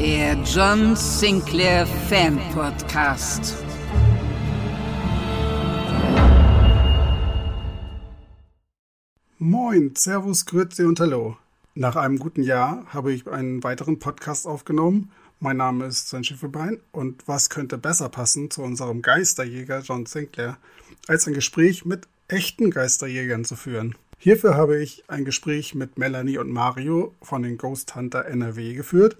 Der John Sinclair Fan Podcast. Moin, Servus, Grüezi und Hallo. Nach einem guten Jahr habe ich einen weiteren Podcast aufgenommen. Mein Name ist Sven Schiffelbein und was könnte besser passen zu unserem Geisterjäger John Sinclair, als ein Gespräch mit echten Geisterjägern zu führen. Hierfür habe ich ein Gespräch mit Melanie und Mario von den Ghost Hunter NRW geführt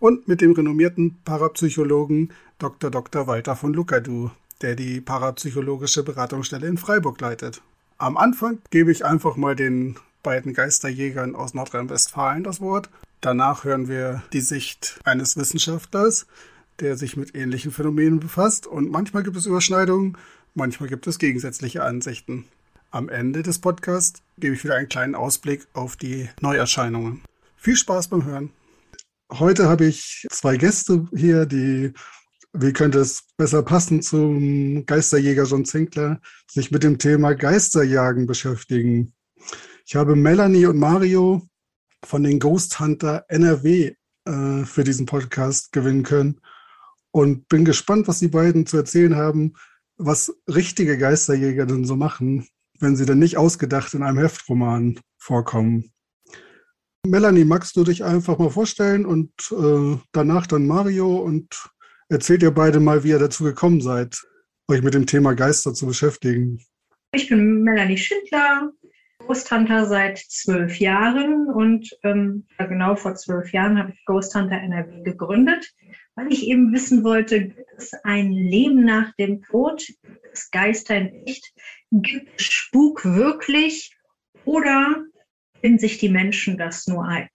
und mit dem renommierten Parapsychologen Dr. Dr. Walter von Lukadu, der die parapsychologische Beratungsstelle in Freiburg leitet. Am Anfang gebe ich einfach mal den beiden Geisterjägern aus Nordrhein-Westfalen das Wort. Danach hören wir die Sicht eines Wissenschaftlers, der sich mit ähnlichen Phänomenen befasst. Und manchmal gibt es Überschneidungen, manchmal gibt es gegensätzliche Ansichten. Am Ende des Podcasts gebe ich wieder einen kleinen Ausblick auf die Neuerscheinungen. Viel Spaß beim Hören. Heute habe ich zwei Gäste hier, die, wie könnte es besser passen zum Geisterjäger John Zinkler, sich mit dem Thema Geisterjagen beschäftigen. Ich habe Melanie und Mario von den Ghost Hunter NRW äh, für diesen Podcast gewinnen können und bin gespannt, was die beiden zu erzählen haben, was richtige Geisterjäger denn so machen, wenn sie denn nicht ausgedacht in einem Heftroman vorkommen. Melanie, magst du dich einfach mal vorstellen und äh, danach dann Mario und erzählt ihr beide mal, wie ihr dazu gekommen seid, euch mit dem Thema Geister zu beschäftigen. Ich bin Melanie Schindler, Ghost Hunter seit zwölf Jahren und ähm, genau vor zwölf Jahren habe ich Ghost Hunter NRW gegründet, weil ich eben wissen wollte, gibt es ein Leben nach dem Tod, gibt es Geister in echt, gibt es Spuk wirklich? Oder bilden sich die Menschen das nur ein.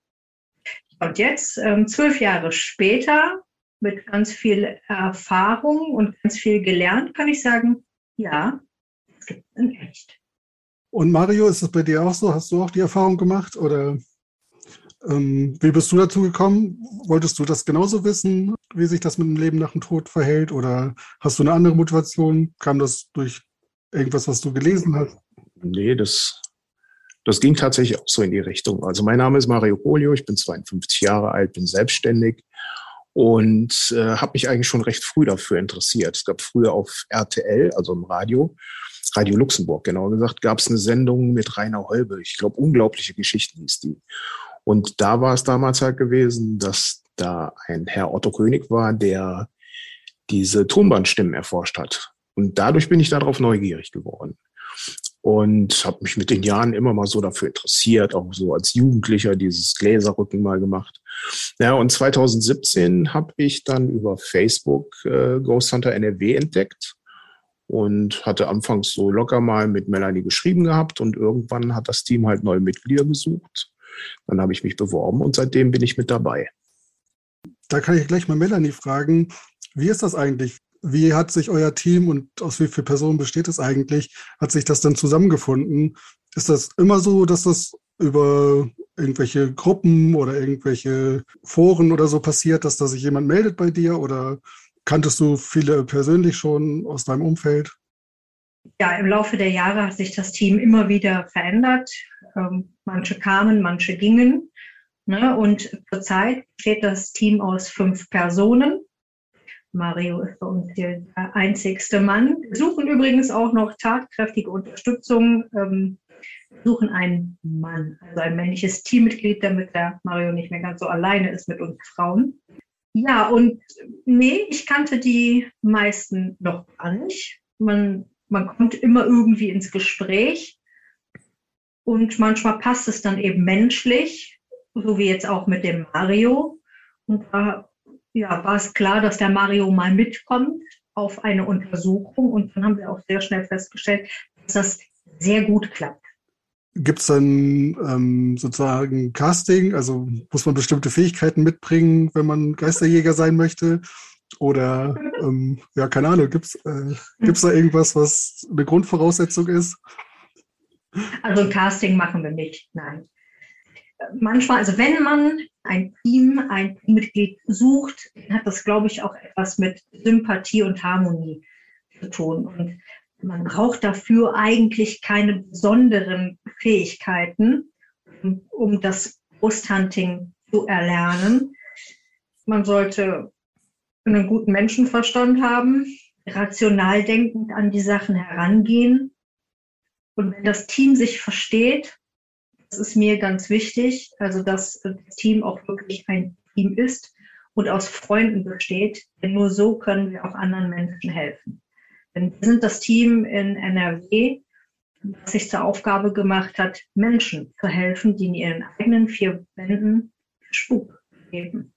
Und jetzt, ähm, zwölf Jahre später, mit ganz viel Erfahrung und ganz viel gelernt, kann ich sagen, ja, es gibt es in echt. Und Mario, ist das bei dir auch so? Hast du auch die Erfahrung gemacht? Oder ähm, wie bist du dazu gekommen? Wolltest du das genauso wissen, wie sich das mit dem Leben nach dem Tod verhält? Oder hast du eine andere Motivation? Kam das durch irgendwas, was du gelesen hast? Nee, das das ging tatsächlich auch so in die Richtung. Also mein Name ist Mario Polio, ich bin 52 Jahre alt, bin selbstständig und äh, habe mich eigentlich schon recht früh dafür interessiert. Es gab früher auf RTL, also im Radio, Radio Luxemburg genauer gesagt, gab es eine Sendung mit Rainer Holbe. Ich glaube, unglaubliche Geschichten hieß die. Und da war es damals halt gewesen, dass da ein Herr Otto König war, der diese Tonbandstimmen erforscht hat. Und dadurch bin ich darauf neugierig geworden und habe mich mit den Jahren immer mal so dafür interessiert, auch so als Jugendlicher dieses Gläserrücken mal gemacht. Ja, und 2017 habe ich dann über Facebook äh, Ghost Hunter NRW entdeckt und hatte anfangs so locker mal mit Melanie geschrieben gehabt und irgendwann hat das Team halt neue Mitglieder gesucht. Dann habe ich mich beworben und seitdem bin ich mit dabei. Da kann ich gleich mal Melanie fragen, wie ist das eigentlich? Wie hat sich euer Team und aus wie vielen Personen besteht es eigentlich? Hat sich das dann zusammengefunden? Ist das immer so, dass das über irgendwelche Gruppen oder irgendwelche Foren oder so passiert, dass da sich jemand meldet bei dir? Oder kanntest du viele persönlich schon aus deinem Umfeld? Ja, im Laufe der Jahre hat sich das Team immer wieder verändert. Ähm, manche kamen, manche gingen. Ne? Und zurzeit besteht das Team aus fünf Personen. Mario ist bei uns hier der einzigste Mann. Wir suchen übrigens auch noch tatkräftige Unterstützung. Ähm, suchen einen Mann, also ein männliches Teammitglied, damit der Mario nicht mehr ganz so alleine ist mit uns Frauen. Ja, und nee, ich kannte die meisten noch gar nicht. Man, man kommt immer irgendwie ins Gespräch und manchmal passt es dann eben menschlich, so wie jetzt auch mit dem Mario. Und da ja, war es klar, dass der Mario mal mitkommt auf eine Untersuchung. Und dann haben wir auch sehr schnell festgestellt, dass das sehr gut klappt. gibt es dann ähm, sozusagen Casting? Also muss man bestimmte Fähigkeiten mitbringen, wenn man Geisterjäger sein möchte? Oder ähm, ja, keine Ahnung, gibt es äh, gibt's da irgendwas, was eine Grundvoraussetzung ist? Also ein Casting machen wir nicht, nein. Manchmal, also wenn man ein Team, ein Teammitglied sucht, hat das, glaube ich, auch etwas mit Sympathie und Harmonie zu tun. Und man braucht dafür eigentlich keine besonderen Fähigkeiten, um das Brusthunting zu erlernen. Man sollte einen guten Menschenverstand haben, rational denkend an die Sachen herangehen. Und wenn das Team sich versteht, ist mir ganz wichtig, also dass das Team auch wirklich ein Team ist und aus Freunden besteht, denn nur so können wir auch anderen Menschen helfen. Denn wir sind das Team in NRW, das sich zur Aufgabe gemacht hat, Menschen zu helfen, die in ihren eigenen vier Wänden Spuk leben.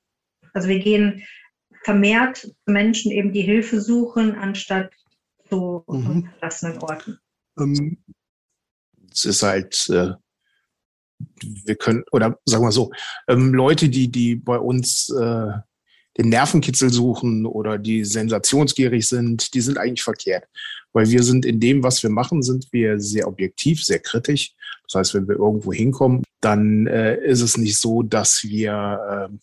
Also wir gehen vermehrt zu Menschen eben, die Hilfe suchen, anstatt zu mhm. verlassenen Orten. Ähm, es ist halt, äh, wir können, oder sagen wir so, ähm, Leute, die, die bei uns äh, den Nervenkitzel suchen oder die sensationsgierig sind, die sind eigentlich verkehrt. Weil wir sind in dem, was wir machen, sind wir sehr objektiv, sehr kritisch. Das heißt, wenn wir irgendwo hinkommen, dann äh, ist es nicht so, dass wir äh,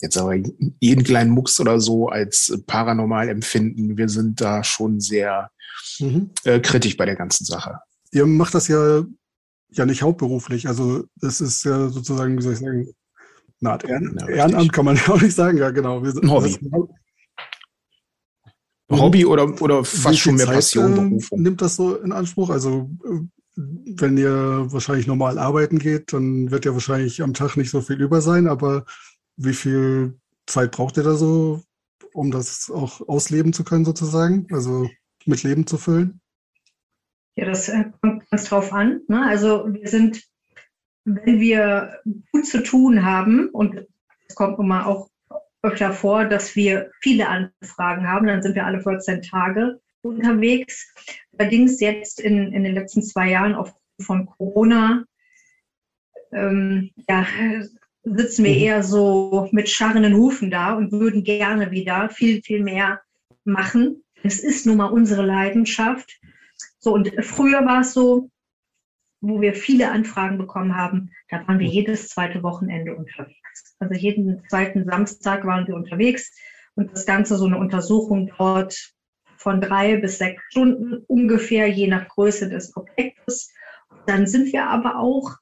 jetzt aber jeden kleinen Mucks oder so als paranormal empfinden. Wir sind da schon sehr mhm. äh, kritisch bei der ganzen Sache. Ihr macht das ja, ja nicht hauptberuflich. Also es ist ja sozusagen, wie soll ich sagen, eine Art Ehren ja, Ehrenamt kann man ja auch nicht sagen. Ja, genau. Wir, ein Hobby. Ein Hobby oder, oder fast schon mehr Zeit, Passion, äh, Berufung. Nimmt das so in Anspruch? Also äh, wenn ihr wahrscheinlich normal arbeiten geht, dann wird ja wahrscheinlich am Tag nicht so viel über sein, aber wie viel Zeit braucht ihr da so, um das auch ausleben zu können, sozusagen? Also mit Leben zu füllen? Ja, das äh, kommt ganz drauf an. Ne? Also wir sind, wenn wir gut zu tun haben, und es kommt immer auch öfter vor, dass wir viele Anfragen haben, dann sind wir alle 14 Tage unterwegs. Allerdings jetzt in, in den letzten zwei Jahren aufgrund von Corona ähm, ja, sitzen wir mhm. eher so mit scharrenden Hufen da und würden gerne wieder viel, viel mehr machen. Es ist nun mal unsere Leidenschaft. So, und früher war es so, wo wir viele Anfragen bekommen haben, da waren wir jedes zweite Wochenende unterwegs. Also jeden zweiten Samstag waren wir unterwegs und das Ganze so eine Untersuchung dauert von drei bis sechs Stunden ungefähr, je nach Größe des Objektes. Dann sind wir aber auch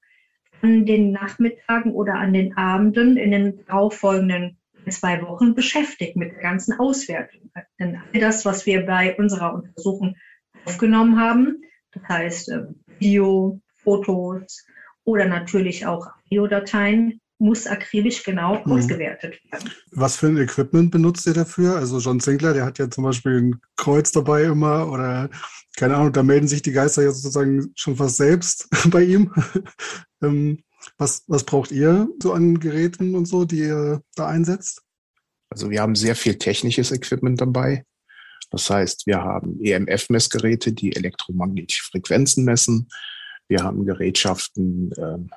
an den Nachmittagen oder an den Abenden in den darauffolgenden zwei Wochen beschäftigt mit der ganzen Auswertung. Denn all das, was wir bei unserer Untersuchung aufgenommen haben, das heißt äh, Video, Fotos oder natürlich auch Audiodateien, muss akribisch genau mhm. ausgewertet werden. Was für ein Equipment benutzt ihr dafür? Also John Sinclair, der hat ja zum Beispiel ein Kreuz dabei immer oder keine Ahnung, da melden sich die Geister ja sozusagen schon fast selbst bei ihm. ähm, was, was braucht ihr so an Geräten und so, die ihr da einsetzt? Also wir haben sehr viel technisches Equipment dabei. Das heißt, wir haben EMF-Messgeräte, die elektromagnetische Frequenzen messen. Wir haben Gerätschaften, ähm,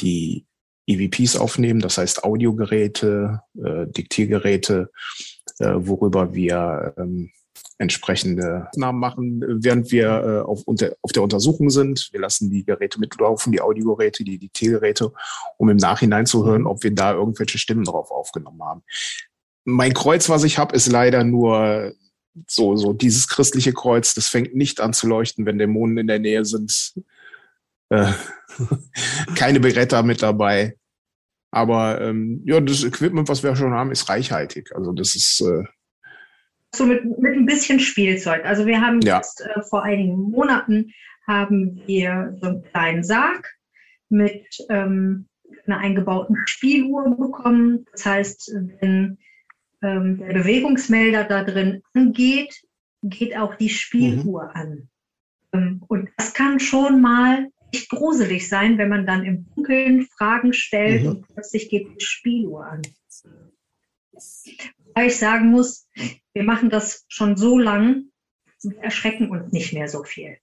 die EVPs aufnehmen, das heißt Audiogeräte, äh, Diktiergeräte, äh, worüber wir ähm, entsprechende Namen machen, während wir äh, auf, auf der Untersuchung sind. Wir lassen die Geräte mitlaufen, die Audiogeräte, die Diktiergeräte, um im Nachhinein zu hören, ob wir da irgendwelche Stimmen drauf aufgenommen haben. Mein Kreuz, was ich habe, ist leider nur so, so dieses christliche Kreuz. Das fängt nicht an zu leuchten, wenn Dämonen in der Nähe sind. Äh, keine Beretta mit dabei. Aber ähm, ja, das Equipment, was wir schon haben, ist reichhaltig. Also das ist äh, so mit, mit ein bisschen Spielzeug. Also wir haben ja. jetzt äh, vor einigen Monaten haben wir so einen kleinen Sarg mit ähm, einer eingebauten Spieluhr bekommen. Das heißt, wenn ähm, der Bewegungsmelder da drin angeht, geht auch die Spieluhr mhm. an. Ähm, und das kann schon mal echt gruselig sein, wenn man dann im Dunkeln Fragen stellt mhm. und plötzlich geht die Spieluhr an. Weil ich sagen muss, wir machen das schon so lang, wir erschrecken uns nicht mehr so viel.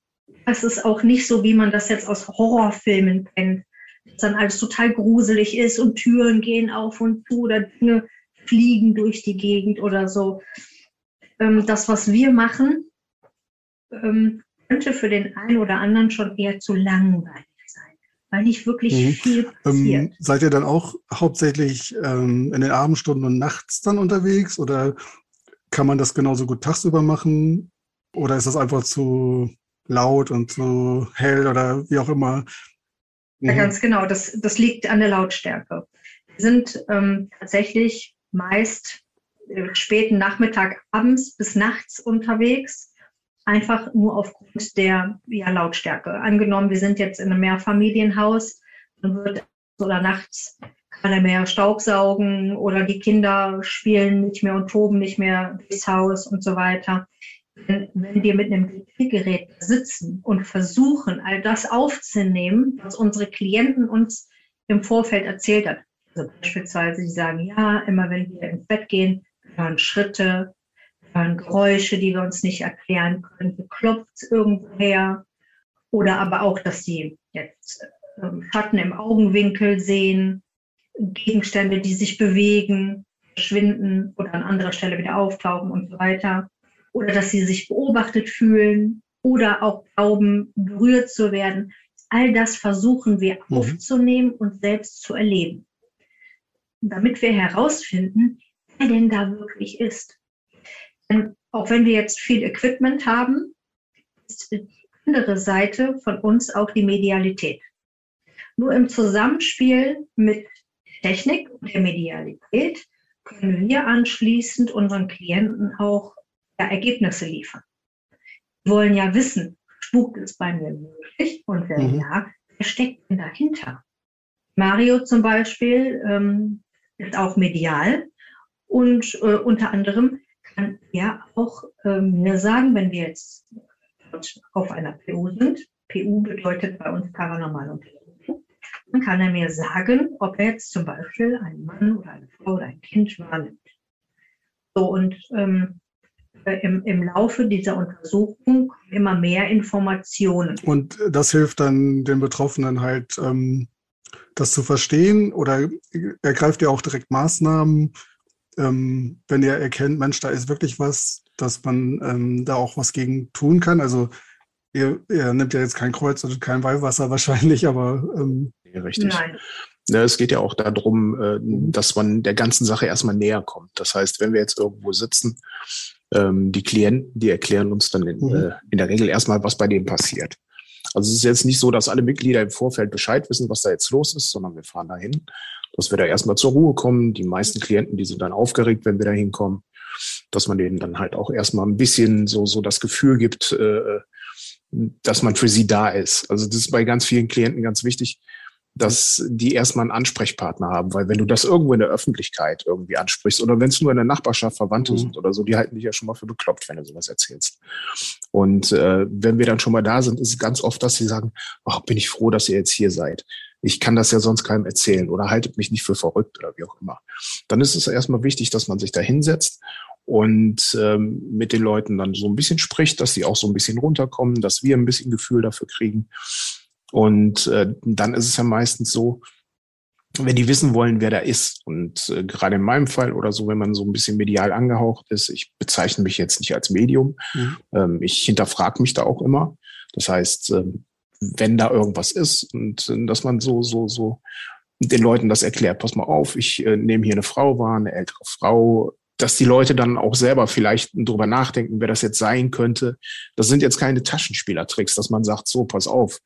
es ist auch nicht so, wie man das jetzt aus Horrorfilmen kennt, dass dann alles total gruselig ist und Türen gehen auf und zu oder Dinge fliegen durch die Gegend oder so. Ähm, das, was wir machen, ähm, könnte für den einen oder anderen schon eher zu langweilig sein, weil nicht wirklich mhm. viel ähm, passiert. Ähm, seid ihr dann auch hauptsächlich ähm, in den Abendstunden und nachts dann unterwegs oder kann man das genauso gut tagsüber machen? Oder ist das einfach zu laut und zu hell oder wie auch immer? Ja, mhm. ganz genau. Das, das liegt an der Lautstärke. Wir sind ähm, tatsächlich meist äh, späten Nachmittag, abends bis nachts unterwegs, einfach nur aufgrund der ja, Lautstärke. Angenommen, wir sind jetzt in einem Mehrfamilienhaus, dann wird oder nachts kann mehr Staubsaugen oder die Kinder spielen nicht mehr und toben nicht mehr durchs Haus und so weiter. Wenn, wenn wir mit einem Gerät sitzen und versuchen, all das aufzunehmen, was unsere Klienten uns im Vorfeld erzählt hat, also beispielsweise, die sagen, ja, immer wenn wir ins Bett gehen, hören Schritte, hören Geräusche, die wir uns nicht erklären können, klopft es irgendwoher. Oder aber auch, dass sie jetzt ähm, Schatten im Augenwinkel sehen, Gegenstände, die sich bewegen, verschwinden oder an anderer Stelle wieder auftauchen und so weiter. Oder dass sie sich beobachtet fühlen oder auch glauben, berührt zu werden. All das versuchen wir mhm. aufzunehmen und selbst zu erleben. Damit wir herausfinden, wer denn da wirklich ist. Denn auch wenn wir jetzt viel Equipment haben, ist die andere Seite von uns auch die Medialität. Nur im Zusammenspiel mit Technik und der Medialität können wir anschließend unseren Klienten auch ja, Ergebnisse liefern. Wir wollen ja wissen, spukt es bei mir möglich und wenn mhm. ja, wer steckt denn dahinter? Mario zum Beispiel ähm, ist auch medial und äh, unter anderem kann er auch äh, mir sagen, wenn wir jetzt auf einer PU sind, PU bedeutet bei uns paranormal und dann kann er mir sagen, ob er jetzt zum Beispiel einen Mann oder eine Frau oder ein Kind wahrnimmt. So, und ähm, äh, im, im Laufe dieser Untersuchung immer mehr Informationen. Und das hilft dann den Betroffenen halt, ähm, das zu verstehen oder ergreift ihr auch direkt Maßnahmen, ähm, wenn ihr erkennt, Mensch, da ist wirklich was, dass man ähm, da auch was gegen tun kann. Also ihr, ihr nimmt ja jetzt kein Kreuz oder kein Weihwasser wahrscheinlich, aber ähm, richtig. Nein. Ja, es geht ja auch darum, äh, dass man der ganzen Sache erstmal näher kommt. Das heißt, wenn wir jetzt irgendwo sitzen, ähm, die Klienten, die erklären uns dann in, mhm. äh, in der Regel erstmal, was bei denen passiert. Also es ist jetzt nicht so, dass alle Mitglieder im Vorfeld Bescheid wissen, was da jetzt los ist, sondern wir fahren dahin, dass wir da erstmal zur Ruhe kommen. Die meisten Klienten, die sind dann aufgeregt, wenn wir da hinkommen, dass man denen dann halt auch erstmal ein bisschen so, so das Gefühl gibt, äh, dass man für sie da ist. Also das ist bei ganz vielen Klienten ganz wichtig, dass die erstmal einen Ansprechpartner haben, weil wenn du das irgendwo in der Öffentlichkeit irgendwie ansprichst oder wenn es nur in der Nachbarschaft Verwandte mhm. sind oder so, die halten dich ja schon mal für bekloppt, wenn du sowas erzählst. Und äh, wenn wir dann schon mal da sind, ist es ganz oft, dass sie sagen, ach, bin ich froh, dass ihr jetzt hier seid. Ich kann das ja sonst keinem erzählen oder haltet mich nicht für verrückt oder wie auch immer. Dann ist es erstmal wichtig, dass man sich da hinsetzt und ähm, mit den Leuten dann so ein bisschen spricht, dass sie auch so ein bisschen runterkommen, dass wir ein bisschen Gefühl dafür kriegen und äh, dann ist es ja meistens so, wenn die wissen wollen, wer da ist. Und äh, gerade in meinem Fall oder so, wenn man so ein bisschen medial angehaucht ist, ich bezeichne mich jetzt nicht als Medium. Mhm. Ähm, ich hinterfrage mich da auch immer. Das heißt, äh, wenn da irgendwas ist und äh, dass man so, so, so den Leuten das erklärt, pass mal auf, ich äh, nehme hier eine Frau wahr, eine ältere Frau, dass die Leute dann auch selber vielleicht drüber nachdenken, wer das jetzt sein könnte. Das sind jetzt keine Taschenspielertricks, dass man sagt, so, pass auf,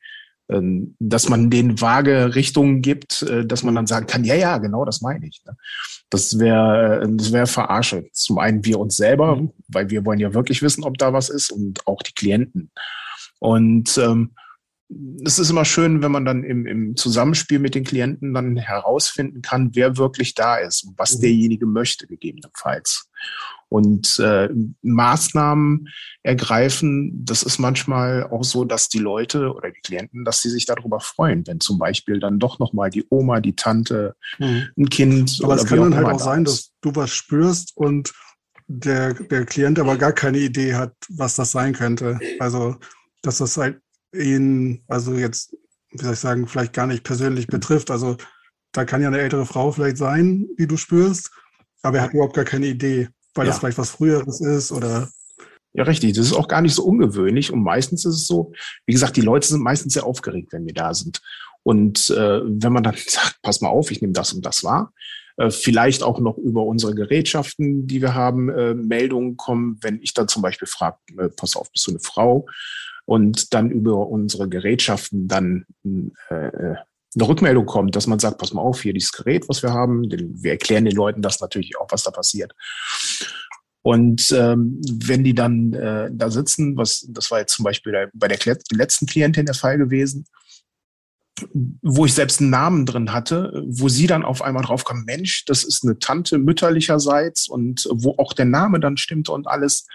dass man den vage Richtungen gibt, äh, dass man dann sagen kann, ja, ja, genau, das meine ich. Ne? Das wäre äh, das wäre Verarsche. Zum einen wir uns selber, mhm. weil wir wollen ja wirklich wissen, ob da was ist und auch die Klienten. Und ähm, es ist immer schön, wenn man dann im, im Zusammenspiel mit den Klienten dann herausfinden kann, wer wirklich da ist und was mhm. derjenige möchte, gegebenenfalls und äh, Maßnahmen ergreifen. Das ist manchmal auch so, dass die Leute oder die Klienten, dass sie sich darüber freuen, wenn zum Beispiel dann doch nochmal die Oma, die Tante, mhm. ein Kind. Aber es kann dann halt auch sein, dass du was spürst und der, der Klient aber gar keine Idee hat, was das sein könnte. Also, dass das halt ihn, also jetzt, wie soll ich sagen, vielleicht gar nicht persönlich betrifft. Also da kann ja eine ältere Frau vielleicht sein, die du spürst, aber er hat überhaupt gar keine Idee, weil ja. das vielleicht was Früheres ist oder ja, richtig. Das ist auch gar nicht so ungewöhnlich. Und meistens ist es so, wie gesagt, die Leute sind meistens sehr aufgeregt, wenn wir da sind. Und äh, wenn man dann sagt, pass mal auf, ich nehme das und das wahr, äh, vielleicht auch noch über unsere Gerätschaften, die wir haben, äh, Meldungen kommen, wenn ich dann zum Beispiel frage, äh, pass auf, bist du eine Frau? Und dann über unsere Gerätschaften dann äh, äh eine Rückmeldung kommt, dass man sagt, pass mal auf, hier dieses Gerät, was wir haben, wir erklären den Leuten das natürlich auch, was da passiert. Und ähm, wenn die dann äh, da sitzen, was das war jetzt zum Beispiel bei der letzten Klientin der Fall gewesen, wo ich selbst einen Namen drin hatte, wo sie dann auf einmal drauf kam, Mensch, das ist eine Tante mütterlicherseits und wo auch der Name dann stimmt und alles.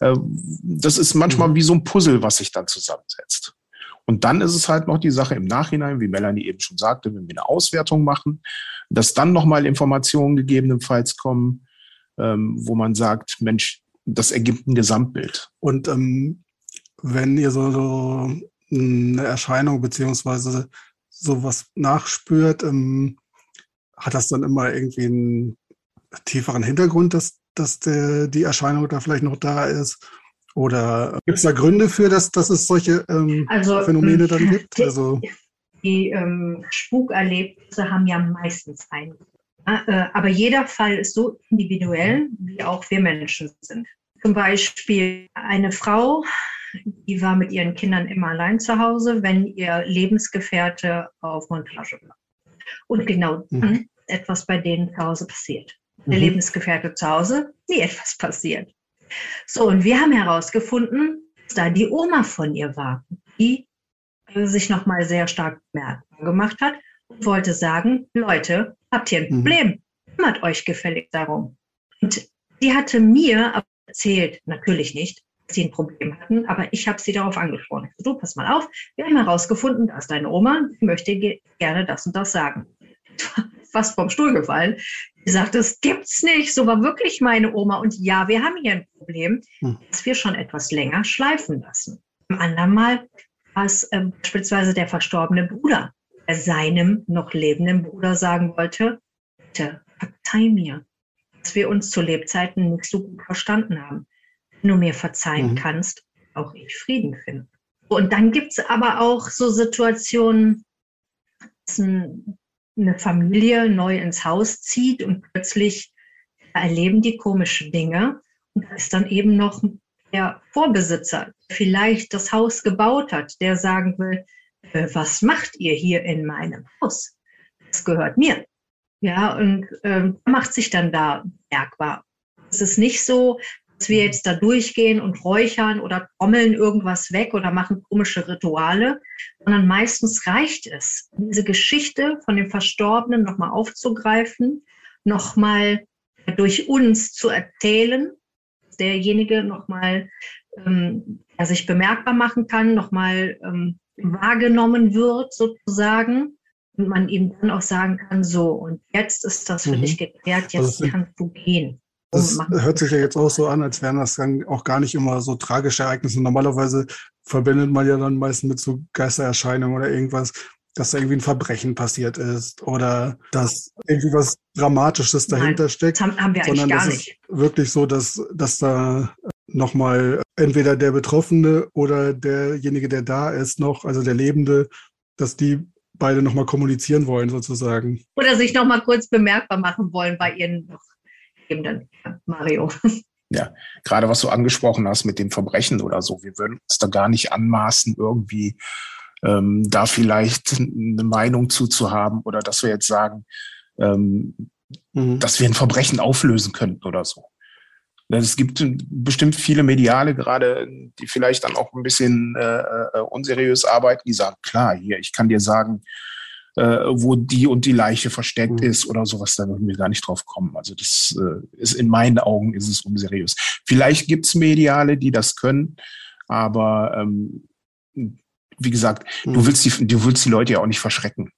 Äh, das ist manchmal mhm. wie so ein Puzzle, was sich dann zusammensetzt. Und dann ist es halt noch die Sache im Nachhinein, wie Melanie eben schon sagte, wenn wir eine Auswertung machen, dass dann nochmal Informationen gegebenenfalls kommen, ähm, wo man sagt, Mensch, das ergibt ein Gesamtbild. Und ähm, wenn ihr so, so eine Erscheinung beziehungsweise sowas nachspürt, ähm, hat das dann immer irgendwie einen tieferen Hintergrund, dass, dass der, die Erscheinung da vielleicht noch da ist? Oder gibt es da Gründe für, dass, dass es solche ähm, also, Phänomene dann gibt? Die, also, die ähm, Spukerlebnisse haben ja meistens einen äh, aber jeder Fall ist so individuell, wie auch wir Menschen sind. Zum Beispiel eine Frau, die war mit ihren Kindern immer allein zu Hause, wenn ihr Lebensgefährte auf Montage war. Und genau dann mhm. etwas bei denen zu Hause passiert. Der mhm. Lebensgefährte zu Hause, nie etwas passiert. So, und wir haben herausgefunden, dass da die Oma von ihr war, die sich nochmal sehr stark bemerkbar gemacht hat und wollte sagen, Leute, habt ihr ein mhm. Problem? Kümmert euch gefällig darum. Und sie hatte mir erzählt, natürlich nicht, dass sie ein Problem hatten, aber ich habe sie darauf angesprochen. So, du, pass mal auf, wir haben herausgefunden, da ist deine Oma, die möchte gerne das und das sagen. Fast vom Stuhl gefallen. Sie sagte, es gibt's nicht, so war wirklich meine Oma. Und ja, wir haben hier ein Problem, hm. das wir schon etwas länger schleifen lassen. Am anderen Mal war es äh, beispielsweise der verstorbene Bruder, seinem noch lebenden Bruder sagen wollte, bitte verzeih mir, dass wir uns zu Lebzeiten nicht so gut verstanden haben. Wenn du mir verzeihen mhm. kannst, auch ich Frieden finden. Und dann gibt es aber auch so Situationen, dass eine Familie neu ins Haus zieht und plötzlich erleben die komische Dinge. Und da ist dann eben noch der Vorbesitzer, der vielleicht das Haus gebaut hat, der sagen will, äh, was macht ihr hier in meinem Haus? Das gehört mir. Ja, und ähm, macht sich dann da merkbar. Es ist nicht so, dass wir jetzt da durchgehen und räuchern oder trommeln irgendwas weg oder machen komische Rituale, sondern meistens reicht es, diese Geschichte von dem Verstorbenen nochmal aufzugreifen, nochmal durch uns zu erzählen, derjenige nochmal ähm, er sich bemerkbar machen kann, nochmal ähm, wahrgenommen wird sozusagen und man ihm dann auch sagen kann, so, und jetzt ist das für mhm. dich geklärt, jetzt also kannst du gehen. Das hört sich ja jetzt auch so an, als wären das dann auch gar nicht immer so tragische Ereignisse. Normalerweise verbindet man ja dann meistens mit so Geistererscheinungen oder irgendwas, dass da irgendwie ein Verbrechen passiert ist oder dass irgendwie was Dramatisches dahinter Nein, steckt. Das haben, haben wir eigentlich sondern gar das nicht. Ist wirklich so, dass, dass da nochmal entweder der Betroffene oder derjenige, der da ist, noch, also der Lebende, dass die beide nochmal kommunizieren wollen, sozusagen. Oder sich nochmal kurz bemerkbar machen wollen bei ihren Lebenden, Mario. Ja, gerade was du angesprochen hast mit dem Verbrechen oder so, wir würden uns da gar nicht anmaßen, irgendwie ähm, da vielleicht eine Meinung zuzuhaben oder dass wir jetzt sagen, ähm, mhm. dass wir ein Verbrechen auflösen könnten oder so. Es gibt bestimmt viele Mediale gerade, die vielleicht dann auch ein bisschen äh, äh, unseriös arbeiten, die sagen, klar, hier, ich kann dir sagen, äh, wo die und die Leiche versteckt mhm. ist oder sowas, da würden wir gar nicht drauf kommen. Also das äh, ist in meinen Augen ist es unseriös. Vielleicht gibt's Mediale, die das können, aber ähm, wie gesagt, mhm. du willst die, du willst die Leute ja auch nicht verschrecken.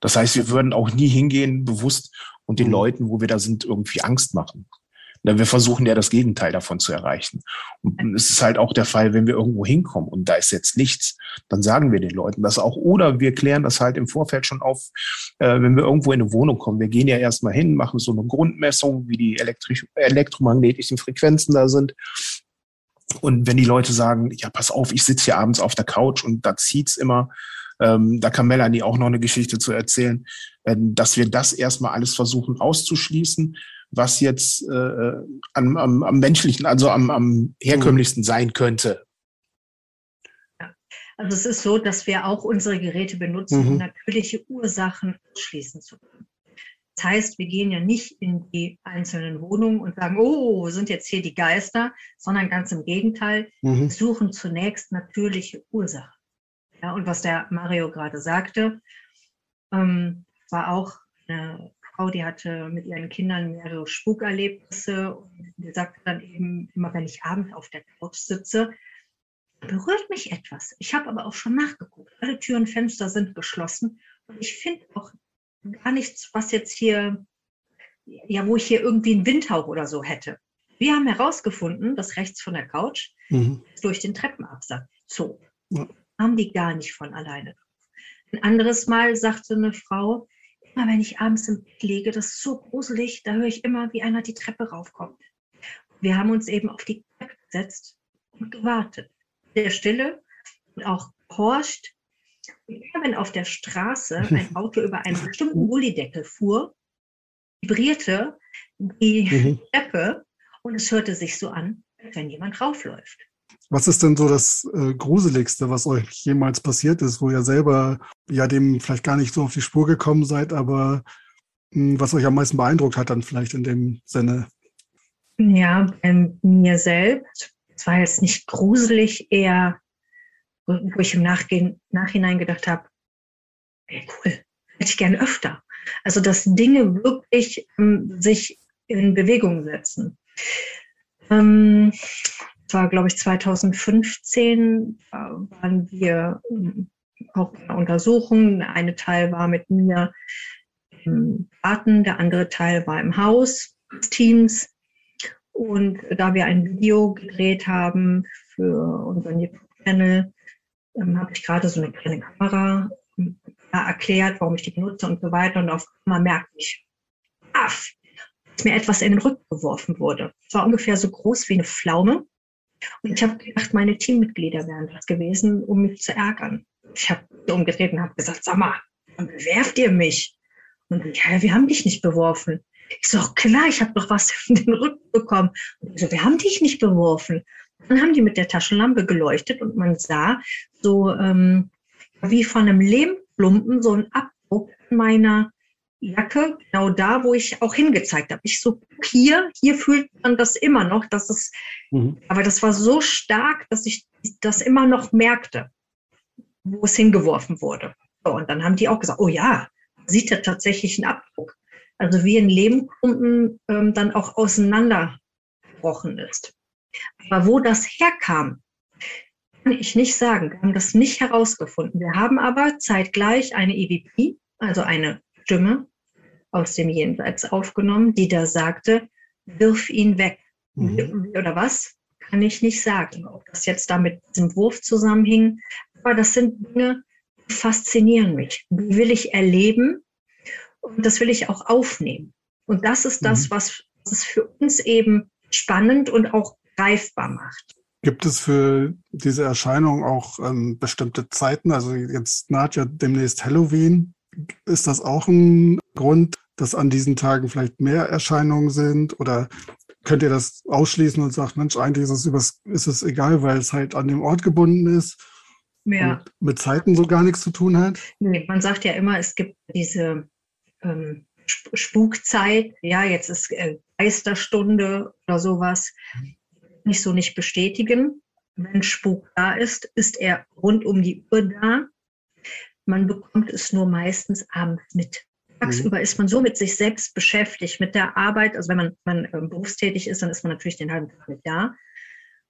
Das heißt, wir würden auch nie hingehen bewusst und den mhm. Leuten, wo wir da sind, irgendwie Angst machen. Wir versuchen ja das Gegenteil davon zu erreichen. Und es ist halt auch der Fall, wenn wir irgendwo hinkommen und da ist jetzt nichts, dann sagen wir den Leuten das auch. Oder wir klären das halt im Vorfeld schon auf, äh, wenn wir irgendwo in eine Wohnung kommen. Wir gehen ja erstmal hin, machen so eine Grundmessung, wie die elektrisch, elektromagnetischen Frequenzen da sind. Und wenn die Leute sagen, ja, pass auf, ich sitze hier abends auf der Couch und da zieht's immer, ähm, da kann Melanie auch noch eine Geschichte zu erzählen, äh, dass wir das erstmal alles versuchen auszuschließen, was jetzt äh, äh am, am, am menschlichen, also am, am herkömmlichsten sein könnte. Also es ist so, dass wir auch unsere Geräte benutzen, um mhm. natürliche Ursachen ausschließen zu können. Das heißt, wir gehen ja nicht in die einzelnen Wohnungen und sagen, oh, sind jetzt hier die Geister, sondern ganz im Gegenteil, mhm. wir suchen zunächst natürliche Ursachen. Ja, und was der Mario gerade sagte, ähm, war auch eine Frau, die hatte mit ihren Kindern mehrere Spukerlebnisse und die sagte dann eben, immer wenn ich abends auf der Couch sitze, berührt mich etwas. Ich habe aber auch schon nachgeguckt. Alle Türen und Fenster sind geschlossen und ich finde auch gar nichts, was jetzt hier, ja, wo ich hier irgendwie einen Windhauch oder so hätte. Wir haben herausgefunden, dass rechts von der Couch mhm. durch den Treppenabsatz zog. Ja haben die gar nicht von alleine Ein anderes Mal sagte eine Frau, immer wenn ich abends im Bett liege, das ist so gruselig, da höre ich immer, wie einer die Treppe raufkommt. Wir haben uns eben auf die Treppe gesetzt und gewartet. Der Stille und auch horcht. Und immer wenn auf der Straße ein Auto über einen bestimmten Gullideckel fuhr, vibrierte die mhm. Treppe und es hörte sich so an, als wenn jemand raufläuft. Was ist denn so das äh, Gruseligste, was euch jemals passiert ist, wo ihr selber ja dem vielleicht gar nicht so auf die Spur gekommen seid, aber mh, hm, was euch am meisten beeindruckt hat dann vielleicht in dem Sinne? Ja, bei mir selbst. Es war jetzt nicht gruselig, eher, wo ich im Nachgehen, Nachhinein gedacht habe, ey, cool, hätte ich gerne öfter. Also, dass Dinge wirklich ähm, sich in Bewegung setzen. Ähm, war, glaube ich, 2015 äh, waren wir ähm, auch in einer Untersuchung. Der eine Teil war mit mir im Garten, der andere Teil war im Haus des Teams. Und da wir ein Video gedreht haben für unseren YouTube-Channel, ähm, habe ich gerade so eine kleine Kamera erklärt, warum ich die benutze und so weiter. Und auf einmal merke ich, aff, dass mir etwas in den Rücken geworfen wurde. Es war ungefähr so groß wie eine Pflaume. Und ich habe gedacht, meine Teammitglieder wären das gewesen, um mich zu ärgern. Ich habe umgedreht und habe gesagt, sag mal, bewerft ihr mich? Und ja, wir haben dich nicht beworfen. Ich so, klar, ich habe doch was in den Rücken bekommen. Und ich so, wir haben dich nicht beworfen. Dann haben die mit der Taschenlampe geleuchtet und man sah so ähm, wie von einem Lehmklumpen so ein Abdruck meiner Jacke, genau da, wo ich auch hingezeigt habe. Ich so, hier, hier fühlt man das immer noch, dass es, mhm. aber das war so stark, dass ich das immer noch merkte, wo es hingeworfen wurde. So, und dann haben die auch gesagt, oh ja, sieht ja tatsächlich einen Abdruck. Also wie ein Lehmklumpen ähm, dann auch auseinandergebrochen ist. Aber wo das herkam, kann ich nicht sagen. Wir haben das nicht herausgefunden. Wir haben aber zeitgleich eine EVP, also eine Stimme aus dem Jenseits aufgenommen, die da sagte, wirf ihn weg. Mhm. Oder was? Kann ich nicht sagen. Ob das jetzt da mit diesem Wurf zusammenhing. Aber das sind Dinge, die faszinieren mich. Die will ich erleben und das will ich auch aufnehmen. Und das ist das, mhm. was, was es für uns eben spannend und auch greifbar macht. Gibt es für diese Erscheinung auch ähm, bestimmte Zeiten? Also jetzt naht ja demnächst Halloween. Ist das auch ein Grund, dass an diesen Tagen vielleicht mehr Erscheinungen sind? Oder könnt ihr das ausschließen und sagt, Mensch, eigentlich ist es, übers, ist es egal, weil es halt an dem Ort gebunden ist? Ja. Und mit Zeiten so gar nichts zu tun hat? Nee, man sagt ja immer, es gibt diese ähm, Spukzeit, ja, jetzt ist äh, Geisterstunde oder sowas. Nicht so nicht bestätigen. Wenn Spuk da ist, ist er rund um die Uhr da. Man bekommt es nur meistens abends mit. Tagsüber mhm. ist man so mit sich selbst beschäftigt, mit der Arbeit. Also wenn man, man äh, berufstätig ist, dann ist man natürlich den halben Tag mit da.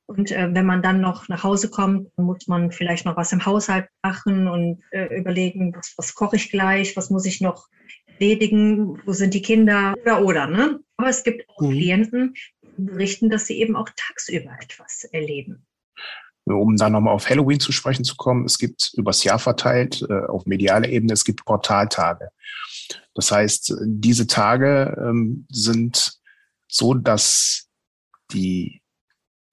Und äh, wenn man dann noch nach Hause kommt, dann muss man vielleicht noch was im Haushalt machen und äh, überlegen, was, was koche ich gleich, was muss ich noch erledigen, wo sind die Kinder oder oder. Ne? Aber es gibt auch mhm. Klienten, die berichten, dass sie eben auch tagsüber etwas erleben. Um dann nochmal auf Halloween zu sprechen zu kommen, es gibt übers Jahr verteilt, äh, auf medialer Ebene, es gibt Portaltage. Das heißt, diese Tage ähm, sind so, dass die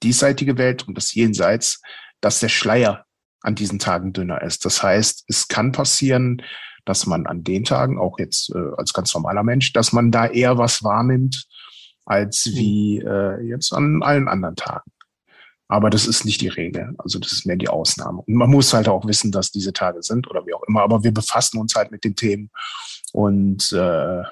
diesseitige Welt und das Jenseits, dass der Schleier an diesen Tagen dünner ist. Das heißt, es kann passieren, dass man an den Tagen, auch jetzt äh, als ganz normaler Mensch, dass man da eher was wahrnimmt, als mhm. wie äh, jetzt an allen anderen Tagen. Aber das ist nicht die Regel. Also das ist mehr die Ausnahme. Und man muss halt auch wissen, dass diese Tage sind oder wie auch immer. Aber wir befassen uns halt mit den Themen. Und äh,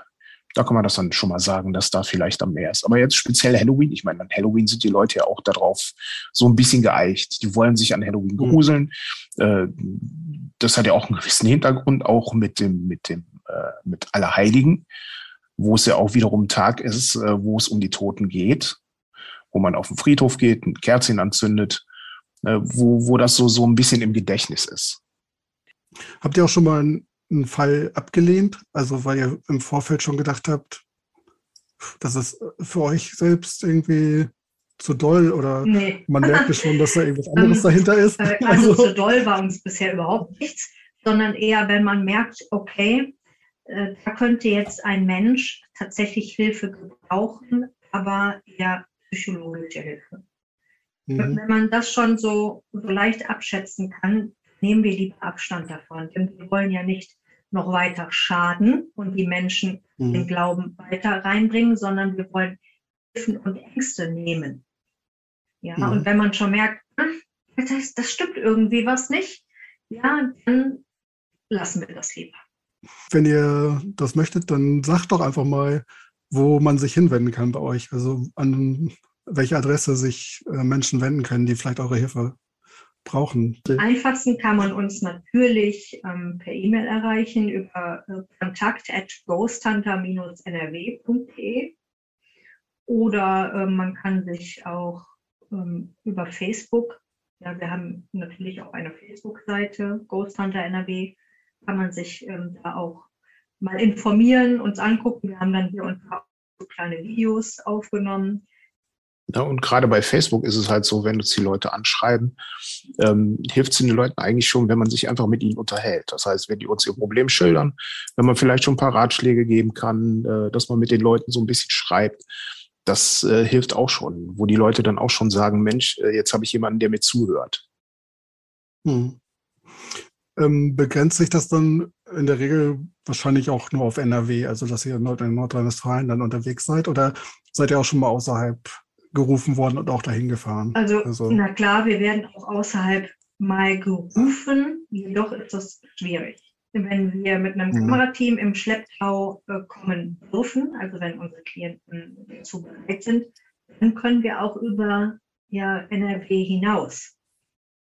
da kann man das dann schon mal sagen, dass da vielleicht am mehr ist. Aber jetzt speziell Halloween, ich meine, an Halloween sind die Leute ja auch darauf so ein bisschen geeicht. Die wollen sich an Halloween mhm. gruseln. Mhm. das hat ja auch einen gewissen Hintergrund, auch mit dem, mit dem, äh, mit Allerheiligen, wo es ja auch wiederum Tag ist, äh, wo es um die Toten geht, wo man auf den Friedhof geht, ein Kerzchen anzündet, wo, wo das so, so ein bisschen im Gedächtnis ist. Habt ihr auch schon mal ein einen Fall abgelehnt? Also weil ihr im Vorfeld schon gedacht habt, das ist für euch selbst irgendwie zu doll oder nee. man merkt schon, dass da irgendwas anderes ähm, dahinter ist? Äh, also, also zu doll war uns bisher überhaupt nichts, sondern eher, wenn man merkt, okay, äh, da könnte jetzt ein Mensch tatsächlich Hilfe gebrauchen, aber eher psychologische Hilfe. Mhm. Wenn man das schon so, so leicht abschätzen kann, nehmen wir lieber Abstand davon. Denn wir wollen ja nicht noch weiter schaden und die Menschen mhm. den Glauben weiter reinbringen, sondern wir wollen Hilfen und Ängste nehmen. Ja, mhm. und wenn man schon merkt, hm, das, das stimmt irgendwie was nicht, ja, dann lassen wir das lieber. Wenn ihr das möchtet, dann sagt doch einfach mal, wo man sich hinwenden kann bei euch. Also an welche Adresse sich äh, Menschen wenden können, die vielleicht eure Hilfe brauchen? Am einfachsten kann man uns natürlich ähm, per E-Mail erreichen über äh, kontakt at ghosthunter-nrw.de oder äh, man kann sich auch ähm, über Facebook, ja, wir haben natürlich auch eine Facebook-Seite, Ghost Hunter NRW, kann man sich ähm, da auch mal informieren, uns angucken. Wir haben dann hier und da so kleine Videos aufgenommen ja, und gerade bei Facebook ist es halt so, wenn uns die Leute anschreiben, ähm, hilft es den Leuten eigentlich schon, wenn man sich einfach mit ihnen unterhält. Das heißt, wenn die uns ihr Problem schildern, wenn man vielleicht schon ein paar Ratschläge geben kann, äh, dass man mit den Leuten so ein bisschen schreibt, das äh, hilft auch schon, wo die Leute dann auch schon sagen, Mensch, äh, jetzt habe ich jemanden, der mir zuhört. Hm. Ähm, begrenzt sich das dann in der Regel wahrscheinlich auch nur auf NRW, also dass ihr in Nordrhein-Westfalen dann unterwegs seid oder seid ihr auch schon mal außerhalb gerufen worden und auch dahin gefahren. Also, also, na klar, wir werden auch außerhalb mal gerufen, jedoch ist das schwierig. Wenn wir mit einem mhm. Kamerateam im Schlepptau äh, kommen dürfen, also wenn unsere Klienten dazu bereit sind, dann können wir auch über ja, NRW hinaus.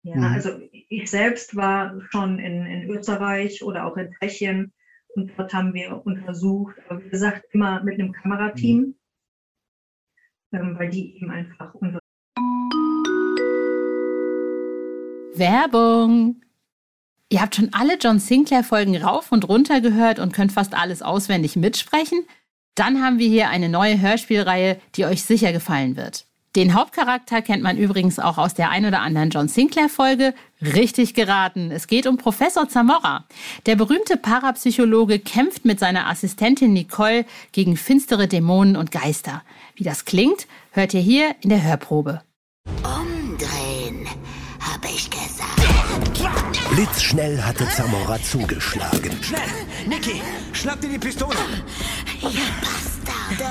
Ja, mhm. also ich selbst war schon in, in Österreich oder auch in Tschechien und dort haben wir untersucht, aber wie gesagt, immer mit einem Kamerateam. Mhm ähm, weil die eben einfach unsere. Werbung! Ihr habt schon alle John Sinclair-Folgen rauf und runter gehört und könnt fast alles auswendig mitsprechen? Dann haben wir hier eine neue Hörspielreihe, die euch sicher gefallen wird. Den Hauptcharakter kennt man übrigens auch aus der ein oder anderen John Sinclair-Folge. Richtig geraten. Es geht um Professor Zamora. Der berühmte Parapsychologe kämpft mit seiner Assistentin Nicole gegen finstere Dämonen und Geister. Wie das klingt, hört ihr hier in der Hörprobe. Umdrehen, habe ich gesagt. Blitzschnell hatte Zamora zugeschlagen. Schnell! Niki, schnapp dir die Pistole! Ihr Bastarde!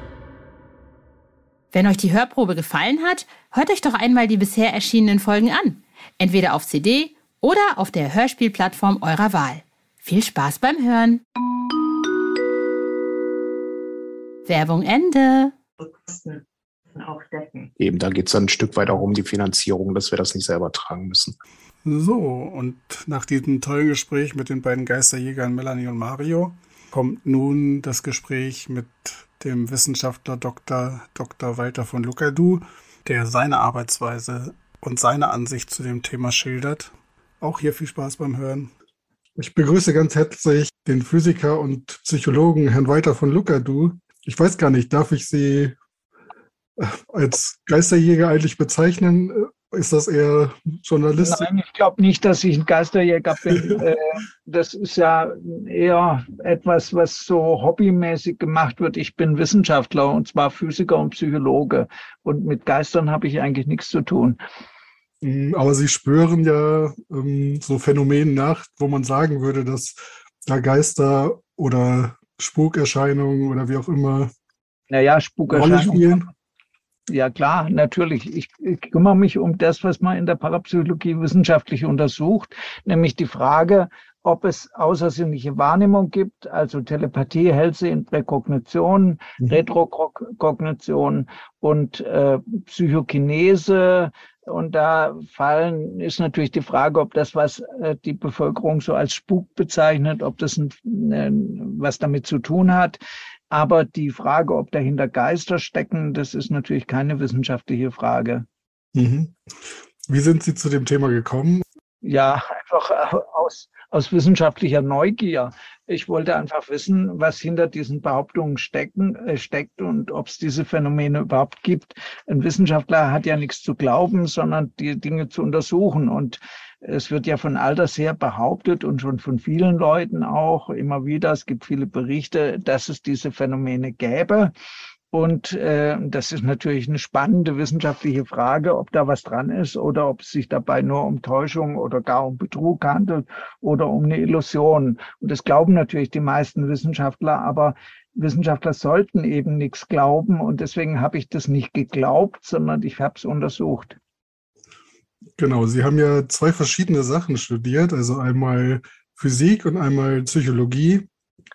Wenn euch die Hörprobe gefallen hat, hört euch doch einmal die bisher erschienenen Folgen an. Entweder auf CD oder auf der Hörspielplattform eurer Wahl. Viel Spaß beim Hören. Werbung Ende. auch decken. Eben, da geht es dann ein Stück weit auch um die Finanzierung, dass wir das nicht selber tragen müssen. So, und nach diesem tollen Gespräch mit den beiden Geisterjägern Melanie und Mario kommt nun das Gespräch mit dem Wissenschaftler Dr. Dr. Walter von Lukadu, der seine Arbeitsweise und seine Ansicht zu dem Thema schildert. Auch hier viel Spaß beim Hören. Ich begrüße ganz herzlich den Physiker und Psychologen Herrn Walter von Lukadu. Ich weiß gar nicht, darf ich Sie äh, als Geisterjäger eigentlich bezeichnen? Ist das eher Journalist? Nein, ich glaube nicht, dass ich ein Geisterjäger bin. Äh, das ist ja eher etwas, was so hobbymäßig gemacht wird. Ich bin Wissenschaftler und zwar Physiker und Psychologe. Und mit Geistern habe ich eigentlich nichts zu tun. Mm, aber Sie spüren ja ähm, so Phänomenen nach, wo man sagen würde, dass da Geister oder Spukerscheinungen oder wie auch immer naja, Spukerscheinungen ja klar, natürlich. Ich, ich, kümmere mich um das, was man in der Parapsychologie wissenschaftlich untersucht, nämlich die Frage, ob es außersinnliche Wahrnehmung gibt, also Telepathie, Hellsehen, Präkognition, mhm. Retrokognition und äh, Psychokinese. Und da fallen ist natürlich die Frage, ob das, was äh, die Bevölkerung so als Spuk bezeichnet, ob das ein, was damit zu tun hat. Aber die Frage, ob dahinter Geister stecken, das ist natürlich keine wissenschaftliche Frage. Mhm. Wie sind Sie zu dem Thema gekommen? Ja, einfach aus, aus wissenschaftlicher Neugier. Ich wollte einfach wissen, was hinter diesen Behauptungen stecken, äh, steckt und ob es diese Phänomene überhaupt gibt. Ein Wissenschaftler hat ja nichts zu glauben, sondern die Dinge zu untersuchen. Und es wird ja von alters her behauptet und schon von vielen Leuten auch immer wieder, es gibt viele Berichte, dass es diese Phänomene gäbe. Und äh, das ist natürlich eine spannende wissenschaftliche Frage, ob da was dran ist oder ob es sich dabei nur um Täuschung oder gar um Betrug handelt oder um eine Illusion. Und das glauben natürlich die meisten Wissenschaftler, aber Wissenschaftler sollten eben nichts glauben. Und deswegen habe ich das nicht geglaubt, sondern ich habe es untersucht. Genau, Sie haben ja zwei verschiedene Sachen studiert, also einmal Physik und einmal Psychologie.